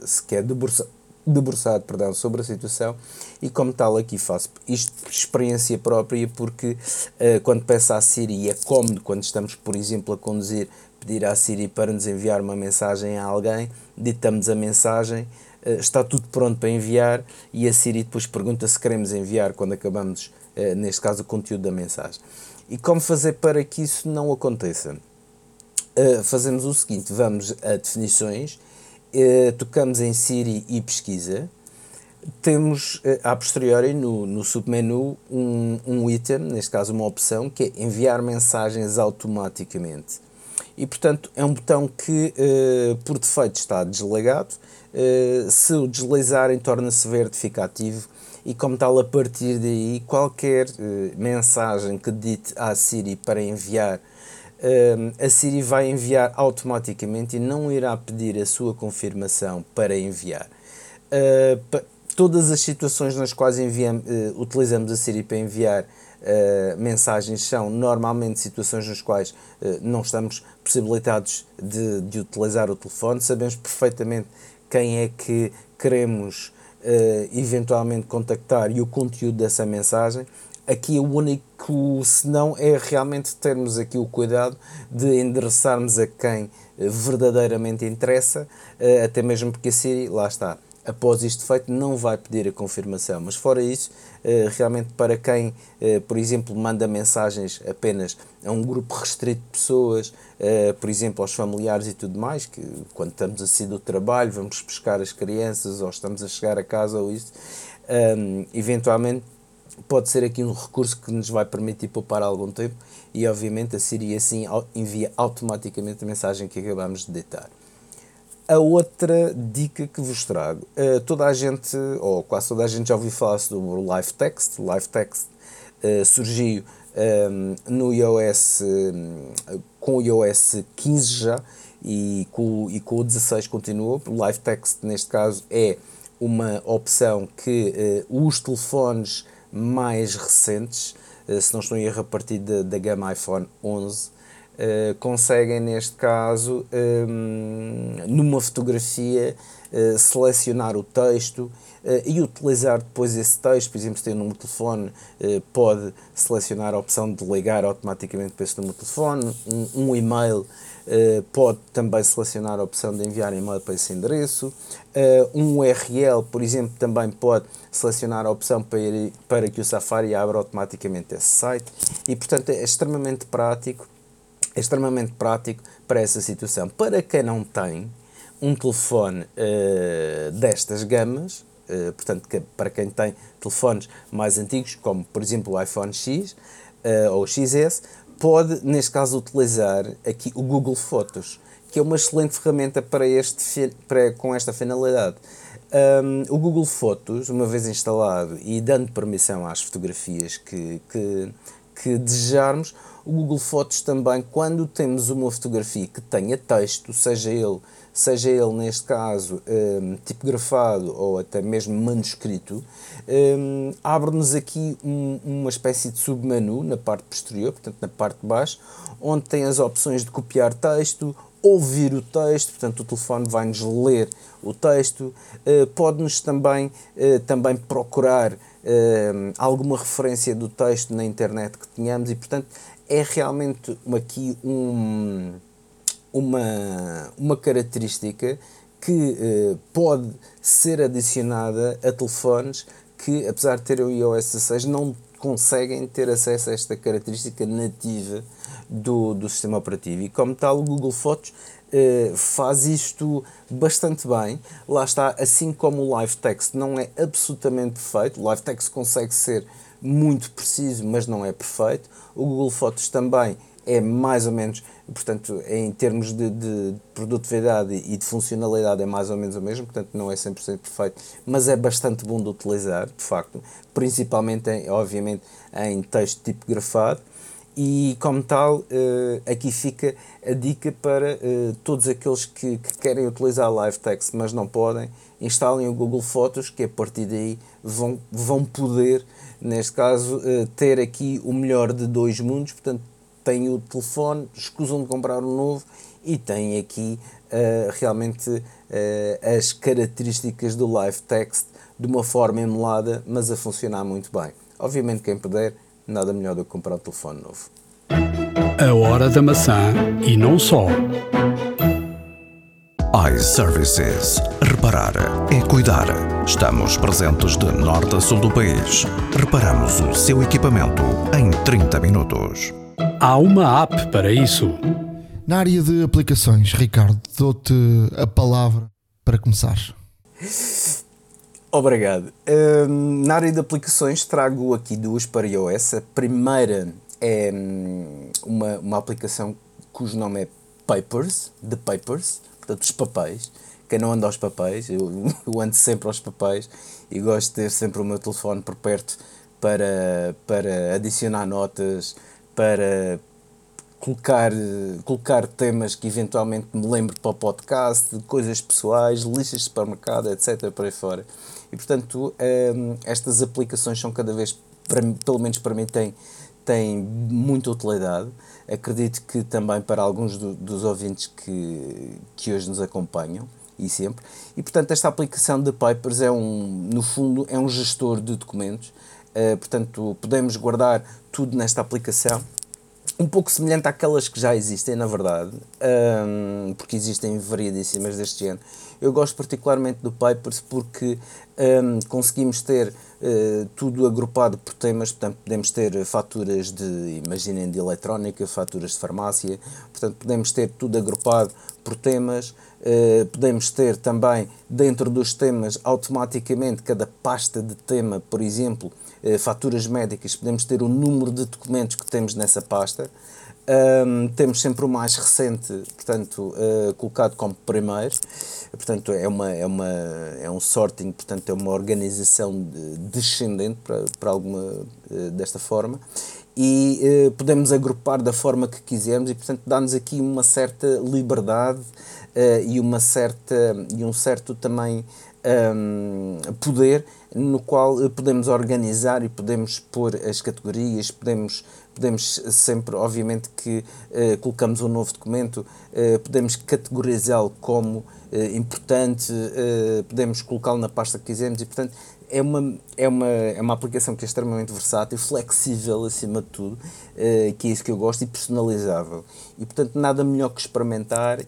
sequer debruçado, debruçado perdão, sobre a situação e como tal aqui faço isto por experiência própria porque quando peço à Siri é cómodo quando estamos por exemplo a conduzir pedir à Siri para nos enviar uma mensagem a alguém, ditamos a mensagem, eh, está tudo pronto para enviar e a Siri depois pergunta se queremos enviar quando acabamos, eh, neste caso, o conteúdo da mensagem. E como fazer para que isso não aconteça? Eh, fazemos o seguinte: vamos a definições, tocamos em Siri e pesquisa. Temos a posteriori no, no submenu um, um item, neste caso uma opção, que é enviar mensagens automaticamente e, portanto, é um botão que uh, por defeito está desligado. Uh, se o deslizarem, torna-se verde, fica ativo e, como tal, a partir daí, qualquer uh, mensagem que dite à Siri para enviar, a Siri vai enviar automaticamente e não irá pedir a sua confirmação para enviar. todas as situações nas quais enviamos, utilizamos a Siri para enviar uh, mensagens são normalmente situações nas quais uh, não estamos possibilitados de, de, utilizar o telefone, sabemos perfeitamente quem é que queremos uh, eventualmente contactar e o conteúdo dessa mensagem. Aqui o único senão é realmente termos aqui o cuidado de endereçarmos a quem verdadeiramente interessa, até mesmo porque a Siri, lá está, após isto feito, não vai pedir a confirmação. Mas fora isso, eh, realmente para quem, eh, por exemplo, manda mensagens apenas a um grupo restrito de pessoas, eh, por exemplo, aos familiares e tudo mais, que quando estamos a sair do trabalho, vamos pescar as crianças ou estamos a chegar a casa ou isso, eventualmente pode ser aqui um recurso que nos vai permitir poupar algum tempo e obviamente a Siri assim envia automaticamente a mensagem que acabamos de ditar. A outra dica que vos trago, uh, toda a gente, ou quase toda a gente já ouviu falar do Live Text. Live Text uh, surgiu um, ehm, no iOS, um, com o iOS 15 já e com, e com o 16 continuou. O Live Text, neste caso, é uma opção que uh, os telefones mais recentes, se não estou em erro, a partir da, da gama iPhone 11, uh, conseguem, neste caso, um, numa fotografia, uh, selecionar o texto uh, e utilizar depois esse texto. Por exemplo, se tem um número de telefone, pode selecionar a opção de ligar automaticamente para esse número de telefone. Um, um e-mail pode também selecionar a opção de enviar e-mail para esse endereço. um URL, por exemplo, também pode selecionar a opção para, ir, para que o Safari abra automaticamente esse site. E, portanto, é extremamente prático é extremamente prático para essa situação. Para quem não tem um telefone uh, destas gamas, uh, portanto, que, para quem tem telefones mais antigos, como por exemplo o iPhone X uh, ou o XS, pode, neste caso, utilizar aqui o Google Fotos, que é uma excelente ferramenta para este, para, com esta finalidade. Um, o Google Fotos, uma vez instalado e dando permissão às fotografias que, que, que desejarmos, o Google Fotos também, quando temos uma fotografia que tenha texto, seja ele, seja ele neste caso um, tipografado ou até mesmo manuscrito, um, abre-nos aqui um, uma espécie de submenu na parte posterior, portanto na parte de baixo, onde tem as opções de copiar texto, ouvir o texto, portanto o telefone vai-nos ler o texto, uh, pode-nos também, uh, também procurar uh, alguma referência do texto na internet que tenhamos e, portanto, é realmente aqui um, uma, uma característica que eh, pode ser adicionada a telefones que, apesar de terem o iOS 16, não conseguem ter acesso a esta característica nativa do, do sistema operativo. E como tal, o Google Fotos eh, faz isto bastante bem. Lá está, assim como o Live Text não é absolutamente perfeito, o Live Text consegue ser muito preciso, mas não é perfeito. O Google Fotos também é mais ou menos, portanto, em termos de, de produtividade e de funcionalidade é mais ou menos o mesmo, portanto não é 100% perfeito, mas é bastante bom de utilizar, de facto, principalmente, em, obviamente, em texto tipografado. E como tal, eh, aqui fica a dica para eh, todos aqueles que, que querem utilizar Live Text, mas não podem, instalem o Google Fotos, que a partir daí vão, vão poder neste caso, uh, ter aqui o melhor de dois mundos, portanto, tem o telefone, escusam de comprar um novo e tem aqui uh, realmente uh, as características do Live Text de uma forma emulada, mas a funcionar muito bem. Obviamente, quem puder, nada melhor do que comprar um telefone novo. A hora da maçã e não só iServices. Reparar é cuidar. Estamos presentes de norte a sul do país. Reparamos o seu equipamento em 30 minutos. Há uma app para isso. Na área de aplicações, Ricardo, dou-te a palavra para começar. Obrigado. Um, na área de aplicações, trago aqui duas para iOS. A primeira é hum, uma, uma aplicação cujo nome é Papers, The Papers portanto, os papéis. Quem não anda aos papéis, eu, eu ando sempre aos papéis e gosto de ter sempre o meu telefone por perto para, para adicionar notas, para colocar, colocar temas que eventualmente me lembre para o podcast, coisas pessoais, listas de supermercado, etc. por aí fora. E portanto, hum, estas aplicações são cada vez, pelo menos para mim, têm, têm muita utilidade Acredito que também para alguns do, dos ouvintes que, que hoje nos acompanham e sempre. E portanto, esta aplicação de Papers é um, no fundo, é um gestor de documentos. Uh, portanto, podemos guardar tudo nesta aplicação. um pouco semelhante àquelas que já existem, na verdade, um, porque existem variadíssimas deste género. Eu gosto particularmente do Papers porque um, conseguimos ter tudo agrupado por temas, portanto, podemos ter faturas de, imaginem, de eletrónica, faturas de farmácia, portanto, podemos ter tudo agrupado por temas, uh, podemos ter também dentro dos temas automaticamente cada pasta de tema, por exemplo, faturas médicas, podemos ter o número de documentos que temos nessa pasta. Um, temos sempre o mais recente, portanto, uh, colocado como primeiro. Portanto, é, uma, é, uma, é um sorting, portanto, é uma organização descendente para, para alguma uh, desta forma. E uh, podemos agrupar da forma que quisermos e, portanto, dá-nos aqui uma certa liberdade e, uma certa, e um certo também um, poder no qual podemos organizar e podemos pôr as categorias, podemos podemos sempre, obviamente, que uh, colocamos um novo documento, uh, podemos categorizá-lo como uh, importante, podemos colocá-lo na pasta que quisermos e, portanto, é uma, é, uma, é uma aplicação que é extremamente versátil, flexível acima de tudo, que é isso que eu gosto, e personalizável. E, portanto, nada melhor que experimentar.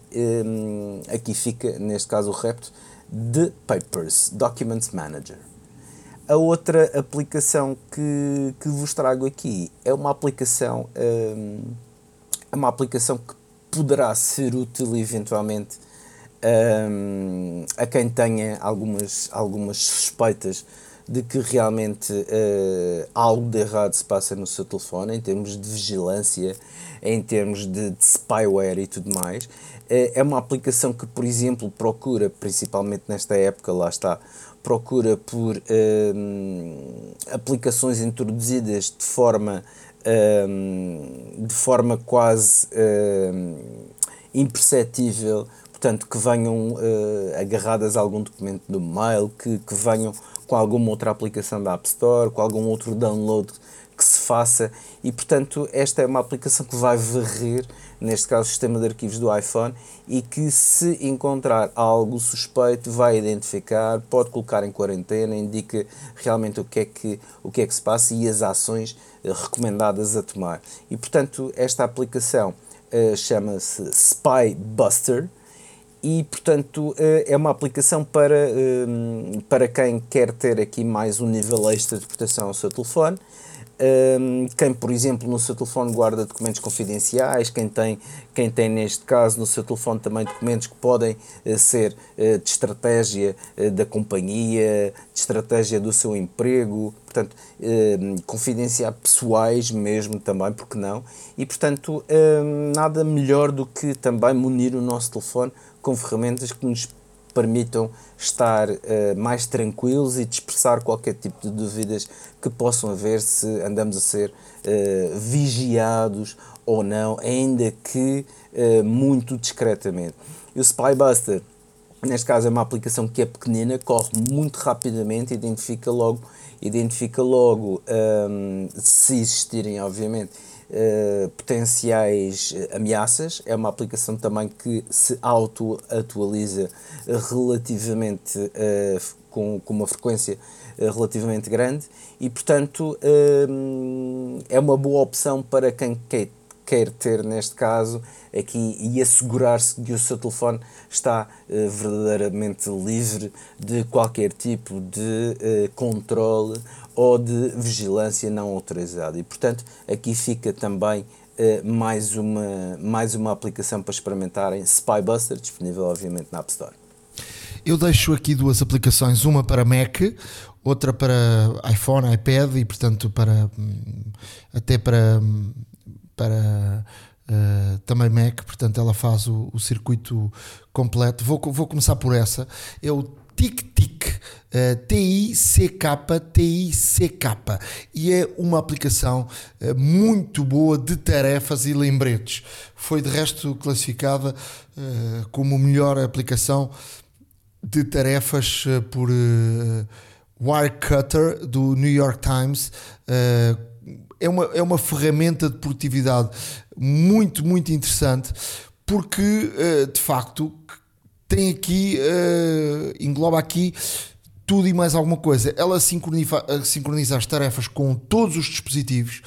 aqui fica, neste caso, o repto de Papers, Document Manager. A outra aplicação que, que vos trago aqui é uma aplicação, um, é uma aplicação que poderá ser útil eventualmente um, a quem tenha algumas, algumas suspeitas de que realmente uh, algo de errado se passa no seu telefone em termos de vigilância, em termos de, de spyware e tudo mais. Uh, é uma aplicação que, por exemplo, procura, principalmente nesta época, lá está, procura por uh, aplicações introduzidas de forma, uh, de forma quase uh, imperceptível, portanto, que venham eh, agarradas a algum documento do mail, que, que venham com alguma outra aplicação da App Store, com algum outro download que se faça e, portanto, esta é uma aplicação que vai varrer, neste caso, o sistema de arquivos do iPhone e que, se encontrar algo suspeito, vai identificar, pode colocar em quarentena, indica realmente o que é que, o que, é que se passa e as ações eh, recomendadas a tomar. E, portanto, esta aplicação uh, chama-se Spy Buster e portanto eh, é uma aplicação para, para quem quer ter aqui mais um nível extra de proteção ao seu telefone um, quem, por exemplo, no seu telefone guarda documentos confidenciais, quem tem, quem tem neste caso no seu telefone também documentos que podem uh, ser uh, de estratégia uh, da companhia, de estratégia do seu emprego, portanto, confidenciar pessoais mesmo também, porque não? E, portanto, nada melhor do que também munir o nosso telefone com ferramentas que nos permitam estar uh, mais tranquilos e dispersar qualquer tipo de dúvidas que possam haver se andamos a ser uh, vigiados ou não, ainda que uh, muito discretamente. E o Spybuster, neste caso, é uma aplicação que é pequenina, corre muito rapidamente, identifica logo, identifica logo um, ehm, se existirem, obviamente, Uh, potenciais ameaças. É uma aplicação também que se auto-atualiza relativamente uh, com, com uma frequência uh, relativamente grande e, portanto, é uma boa opção para quem quer, quer ter, neste caso, aqui e assegurar-se que o seu telefone está verdadeiramente livre de qualquer tipo de controle ou de vigilância não autorizada. E, portanto, aqui fica também uh, mais, uma, mais uma aplicação para experimentarem, Spybuster, disponível obviamente na App Store. Eu deixo aqui duas aplicações, uma para Mac, outra para iPhone, iPad e, portanto, para hum, até para, hum, para uh, também Mac, portanto, ela faz o, o circuito completo. Vou, vou começar por essa. É o TicTic, uh, eh, T-I-C-K, T-I-C-K, e é uma aplicação uh, muito boa de tarefas e lembretes. Foi de resto classificada uh, como a melhor aplicação de tarefas por Wirecutter do New York Times. é, uma, é uma ferramenta de produtividade muito, muito interessante porque de facto tem aqui, uh, engloba aqui tudo e mais alguma coisa. Ela sincroniza, sincroniza as tarefas com todos os dispositivos.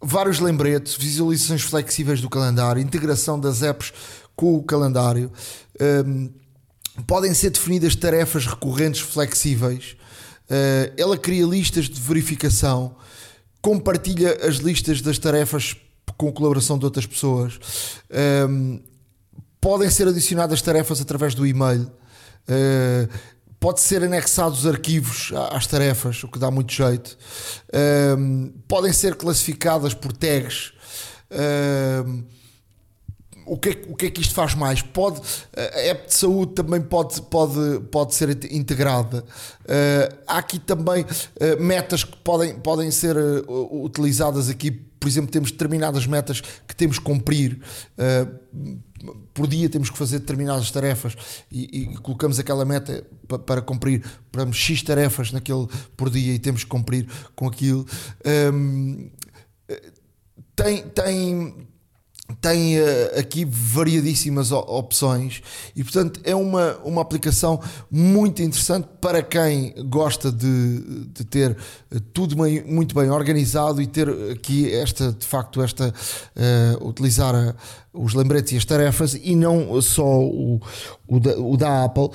vários lembretes, visualizações flexíveis do calendário, integração das apps com o calendário. Um, podem ser definidas tarefas recorrentes flexíveis. Uh, ela cria listas de verificação, compartilha as listas das tarefas com colaboração de outras pessoas. Um, podem ser adicionadas tarefas através do e-mail. Uh, pode ser anexados arquivos às tarefas, o que dá muito jeito. Um, podem ser classificadas por tags. Um, o que, é, o que é que isto faz mais? Pode, a app de saúde também pode, pode, pode ser integrada. Uh, há aqui também uh, metas que podem, podem ser uh, utilizadas aqui. Por exemplo, temos determinadas metas que temos que cumprir. Por dia temos que fazer determinadas tarefas e, e colocamos aquela meta para, para cumprir para X tarefas naquele por dia e temos que cumprir com aquilo. Um, tem, tem tem uh, aqui variadíssimas opções e portanto é uma, uma aplicação muito interessante para quem gosta de, de ter eh, tudo bem, muito bem organizado e ter aqui esta de facto esta uh, utilizar a, os lembretes e as tarefas e não só o, o, da, o da Apple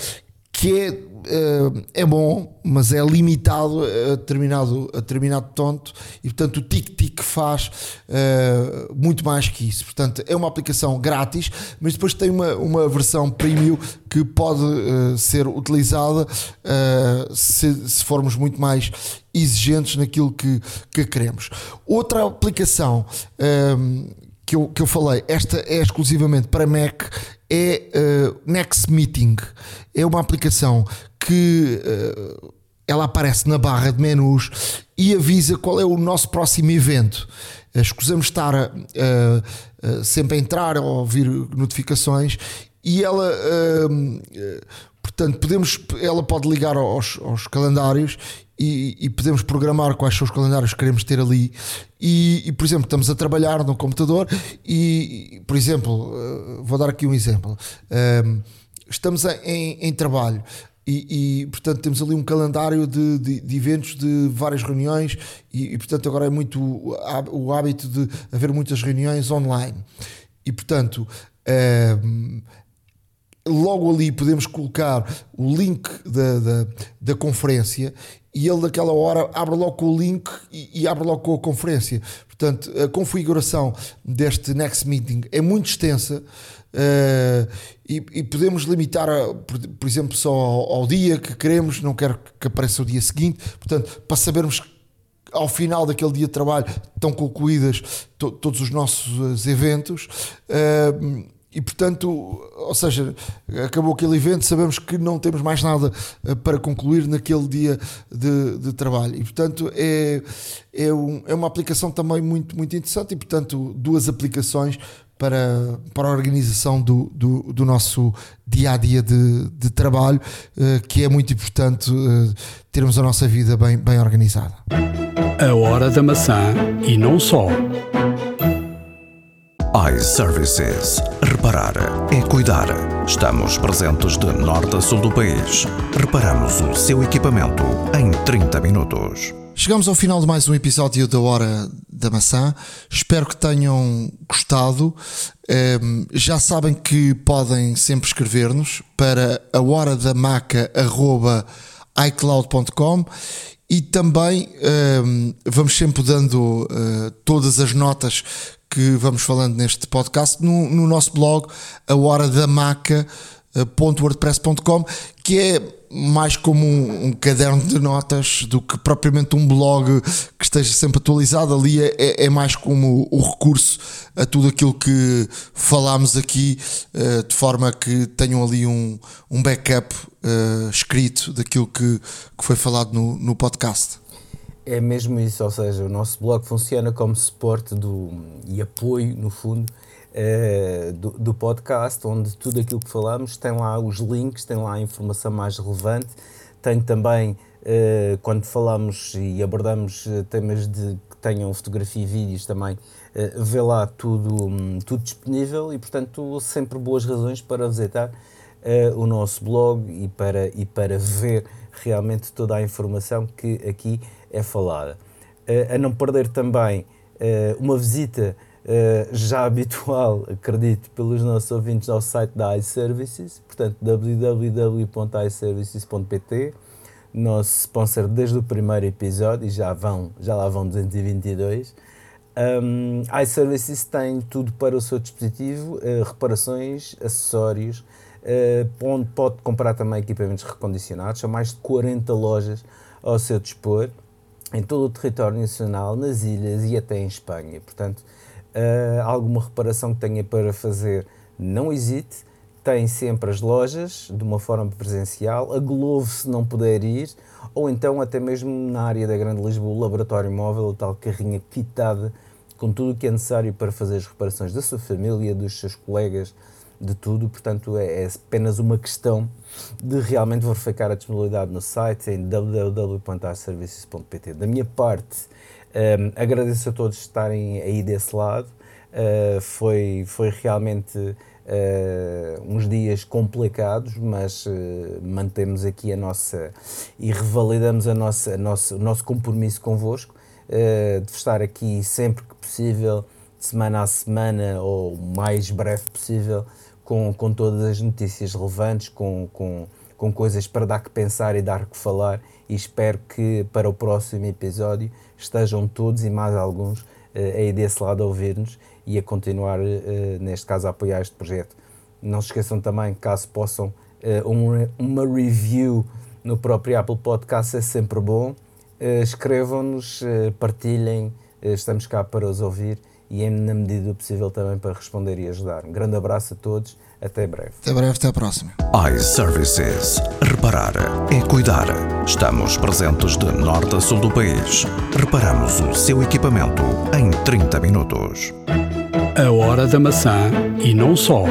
que é uh, é bom, mas é limitado a determinado, a determinado tonto e, portanto, o tic-tic faz uh, muito mais que isso. Portanto, é uma aplicação grátis, mas depois tem uma, uma versão premium que pode uh, ser utilizada se, se formos muito mais exigentes naquilo que, que queremos. Outra aplicação que eu, que eu falei, esta é exclusivamente para Mac, é uh, Next Meeting. É uma aplicação que uh, ela aparece na barra de menus e avisa qual é o nosso próximo evento. Uh, escusamos estar a, sempre a entrar ou ouvir notificações e ela portanto podemos ela pode ligar aos, aos calendários e, e, podemos programar quais são os calendários que queremos ter ali. E, e, por exemplo, estamos a trabalhar no computador e, por exemplo, vou dar aqui um exemplo. estamos em, em trabalho. E, e, portanto temos ali um calendário de, de, de eventos de várias reuniões e, e, portanto agora é muito o hábito de haver muitas reuniões online e portanto logo ali podemos colocar o link da, da, da, conferência e ele naquela hora abre logo com o link e, e, abre logo com a conferência. Portanto, a configuração deste Next Meeting é muito extensa uh, e, e, podemos limitar, a, por, por, exemplo, só ao, ao, dia que queremos, não quero que apareça o dia seguinte. Portanto, para sabermos que ao final daquele dia de trabalho estão concluídas to, todos os nossos eventos. Uh, e portanto, ou seja, acabou aquele evento, sabemos que não temos mais nada eh, para concluir naquele dia de, de trabalho. E portanto, é, é, um, é uma aplicação também muito, muito interessante. E portanto, duas aplicações para, para a organização do, do, do nosso dia a dia de, de trabalho, eh, que é muito importante eh, termos a nossa vida bem, bem organizada. A hora da maçã e não só iServices. Reparar é cuidar. Estamos presentes de norte a sul do país. Reparamos o seu equipamento em 30 minutos. Chegamos ao final de mais um episódio da Hora da Maçã. Espero que tenham gostado. Um, já sabem que podem sempre escrever-nos para a hora da maca icloud.com e também um, vamos sempre dando uh, todas as notas que vamos falando neste podcast no, no nosso blog, a hora da maca.wordpress.com, que é mais como um, um, caderno de notas do que propriamente um blog que esteja sempre atualizado. Ali é, é, é mais como o recurso a tudo aquilo que falámos aqui, uh, de forma que tenham ali um, um backup uh, escrito daquilo que, que foi falado no, no podcast. É mesmo isso, ou seja, o nosso blog funciona como suporte do, e apoio, no fundo, uh, do, do, podcast, onde tudo aquilo que falamos tem lá os links, tem lá a informação mais relevante, tem também, uh, quando falamos e abordamos eh, temas de, que tenham fotografia e vídeos também, vê lá tudo, um, tudo disponível e, portanto, sempre boas razões para visitar o nosso blog e para, e para ver realmente toda a informação que aqui é falada. A não perder também uma visita já habitual, acredito, pelos nossos ouvintes ao site da iServices, portanto www.iservices.pt, nosso sponsor desde o primeiro episódio e já, vão, já lá vão 222. Um, iServices tem tudo para o seu dispositivo, uh, reparações, acessórios, uh, onde pode comprar também equipamentos recondicionados, são mais de 40 lojas ao seu dispor, em todo o território nacional, nas ilhas e até em Espanha. Portanto, uh, alguma reparação que tenha para fazer, não hesite. Tem sempre as lojas de uma forma presencial, a Glovo se não puder ir, ou então até mesmo na área da Grande Lisboa, o laboratório móvel, o tal carrinha quitada com tudo o que é necessário para fazer as reparações da sua família, dos seus colegas, de tudo. Portanto, é, é apenas uma questão de realmente verificar a disponibilidade no site em www.arservices.pt. Da minha parte, um, agradeço a todos estarem aí desse lado. Uh, foi, foi realmente uh, uns dias complicados, mas uh, mantemos aqui a nossa e revalidamos a nossa, a nossa, o nosso compromisso convosco de estar aqui sempre que possível, semana a semana ou o mais breve possível, com, com todas as notícias relevantes, com, com, com coisas para dar que pensar e dar que falar. E espero que para o próximo episódio estejam todos e mais alguns uh, aí desse lado a ouvir-nos e a continuar, uh, neste caso, a apoiar este projeto. Não se esqueçam também, caso possam, um, uma review no próprio Apple Podcast é sempre bom. Escrevam-nos, partilhem, estamos cá para os ouvir e, na medida do possível, também para responder e ajudar. Um grande abraço a todos até breve. Até breve, até a próxima. iServices. Reparar é cuidar. Estamos presentes de norte a sul do país. Reparamos o seu equipamento em 30 minutos. A hora da maçã e não só.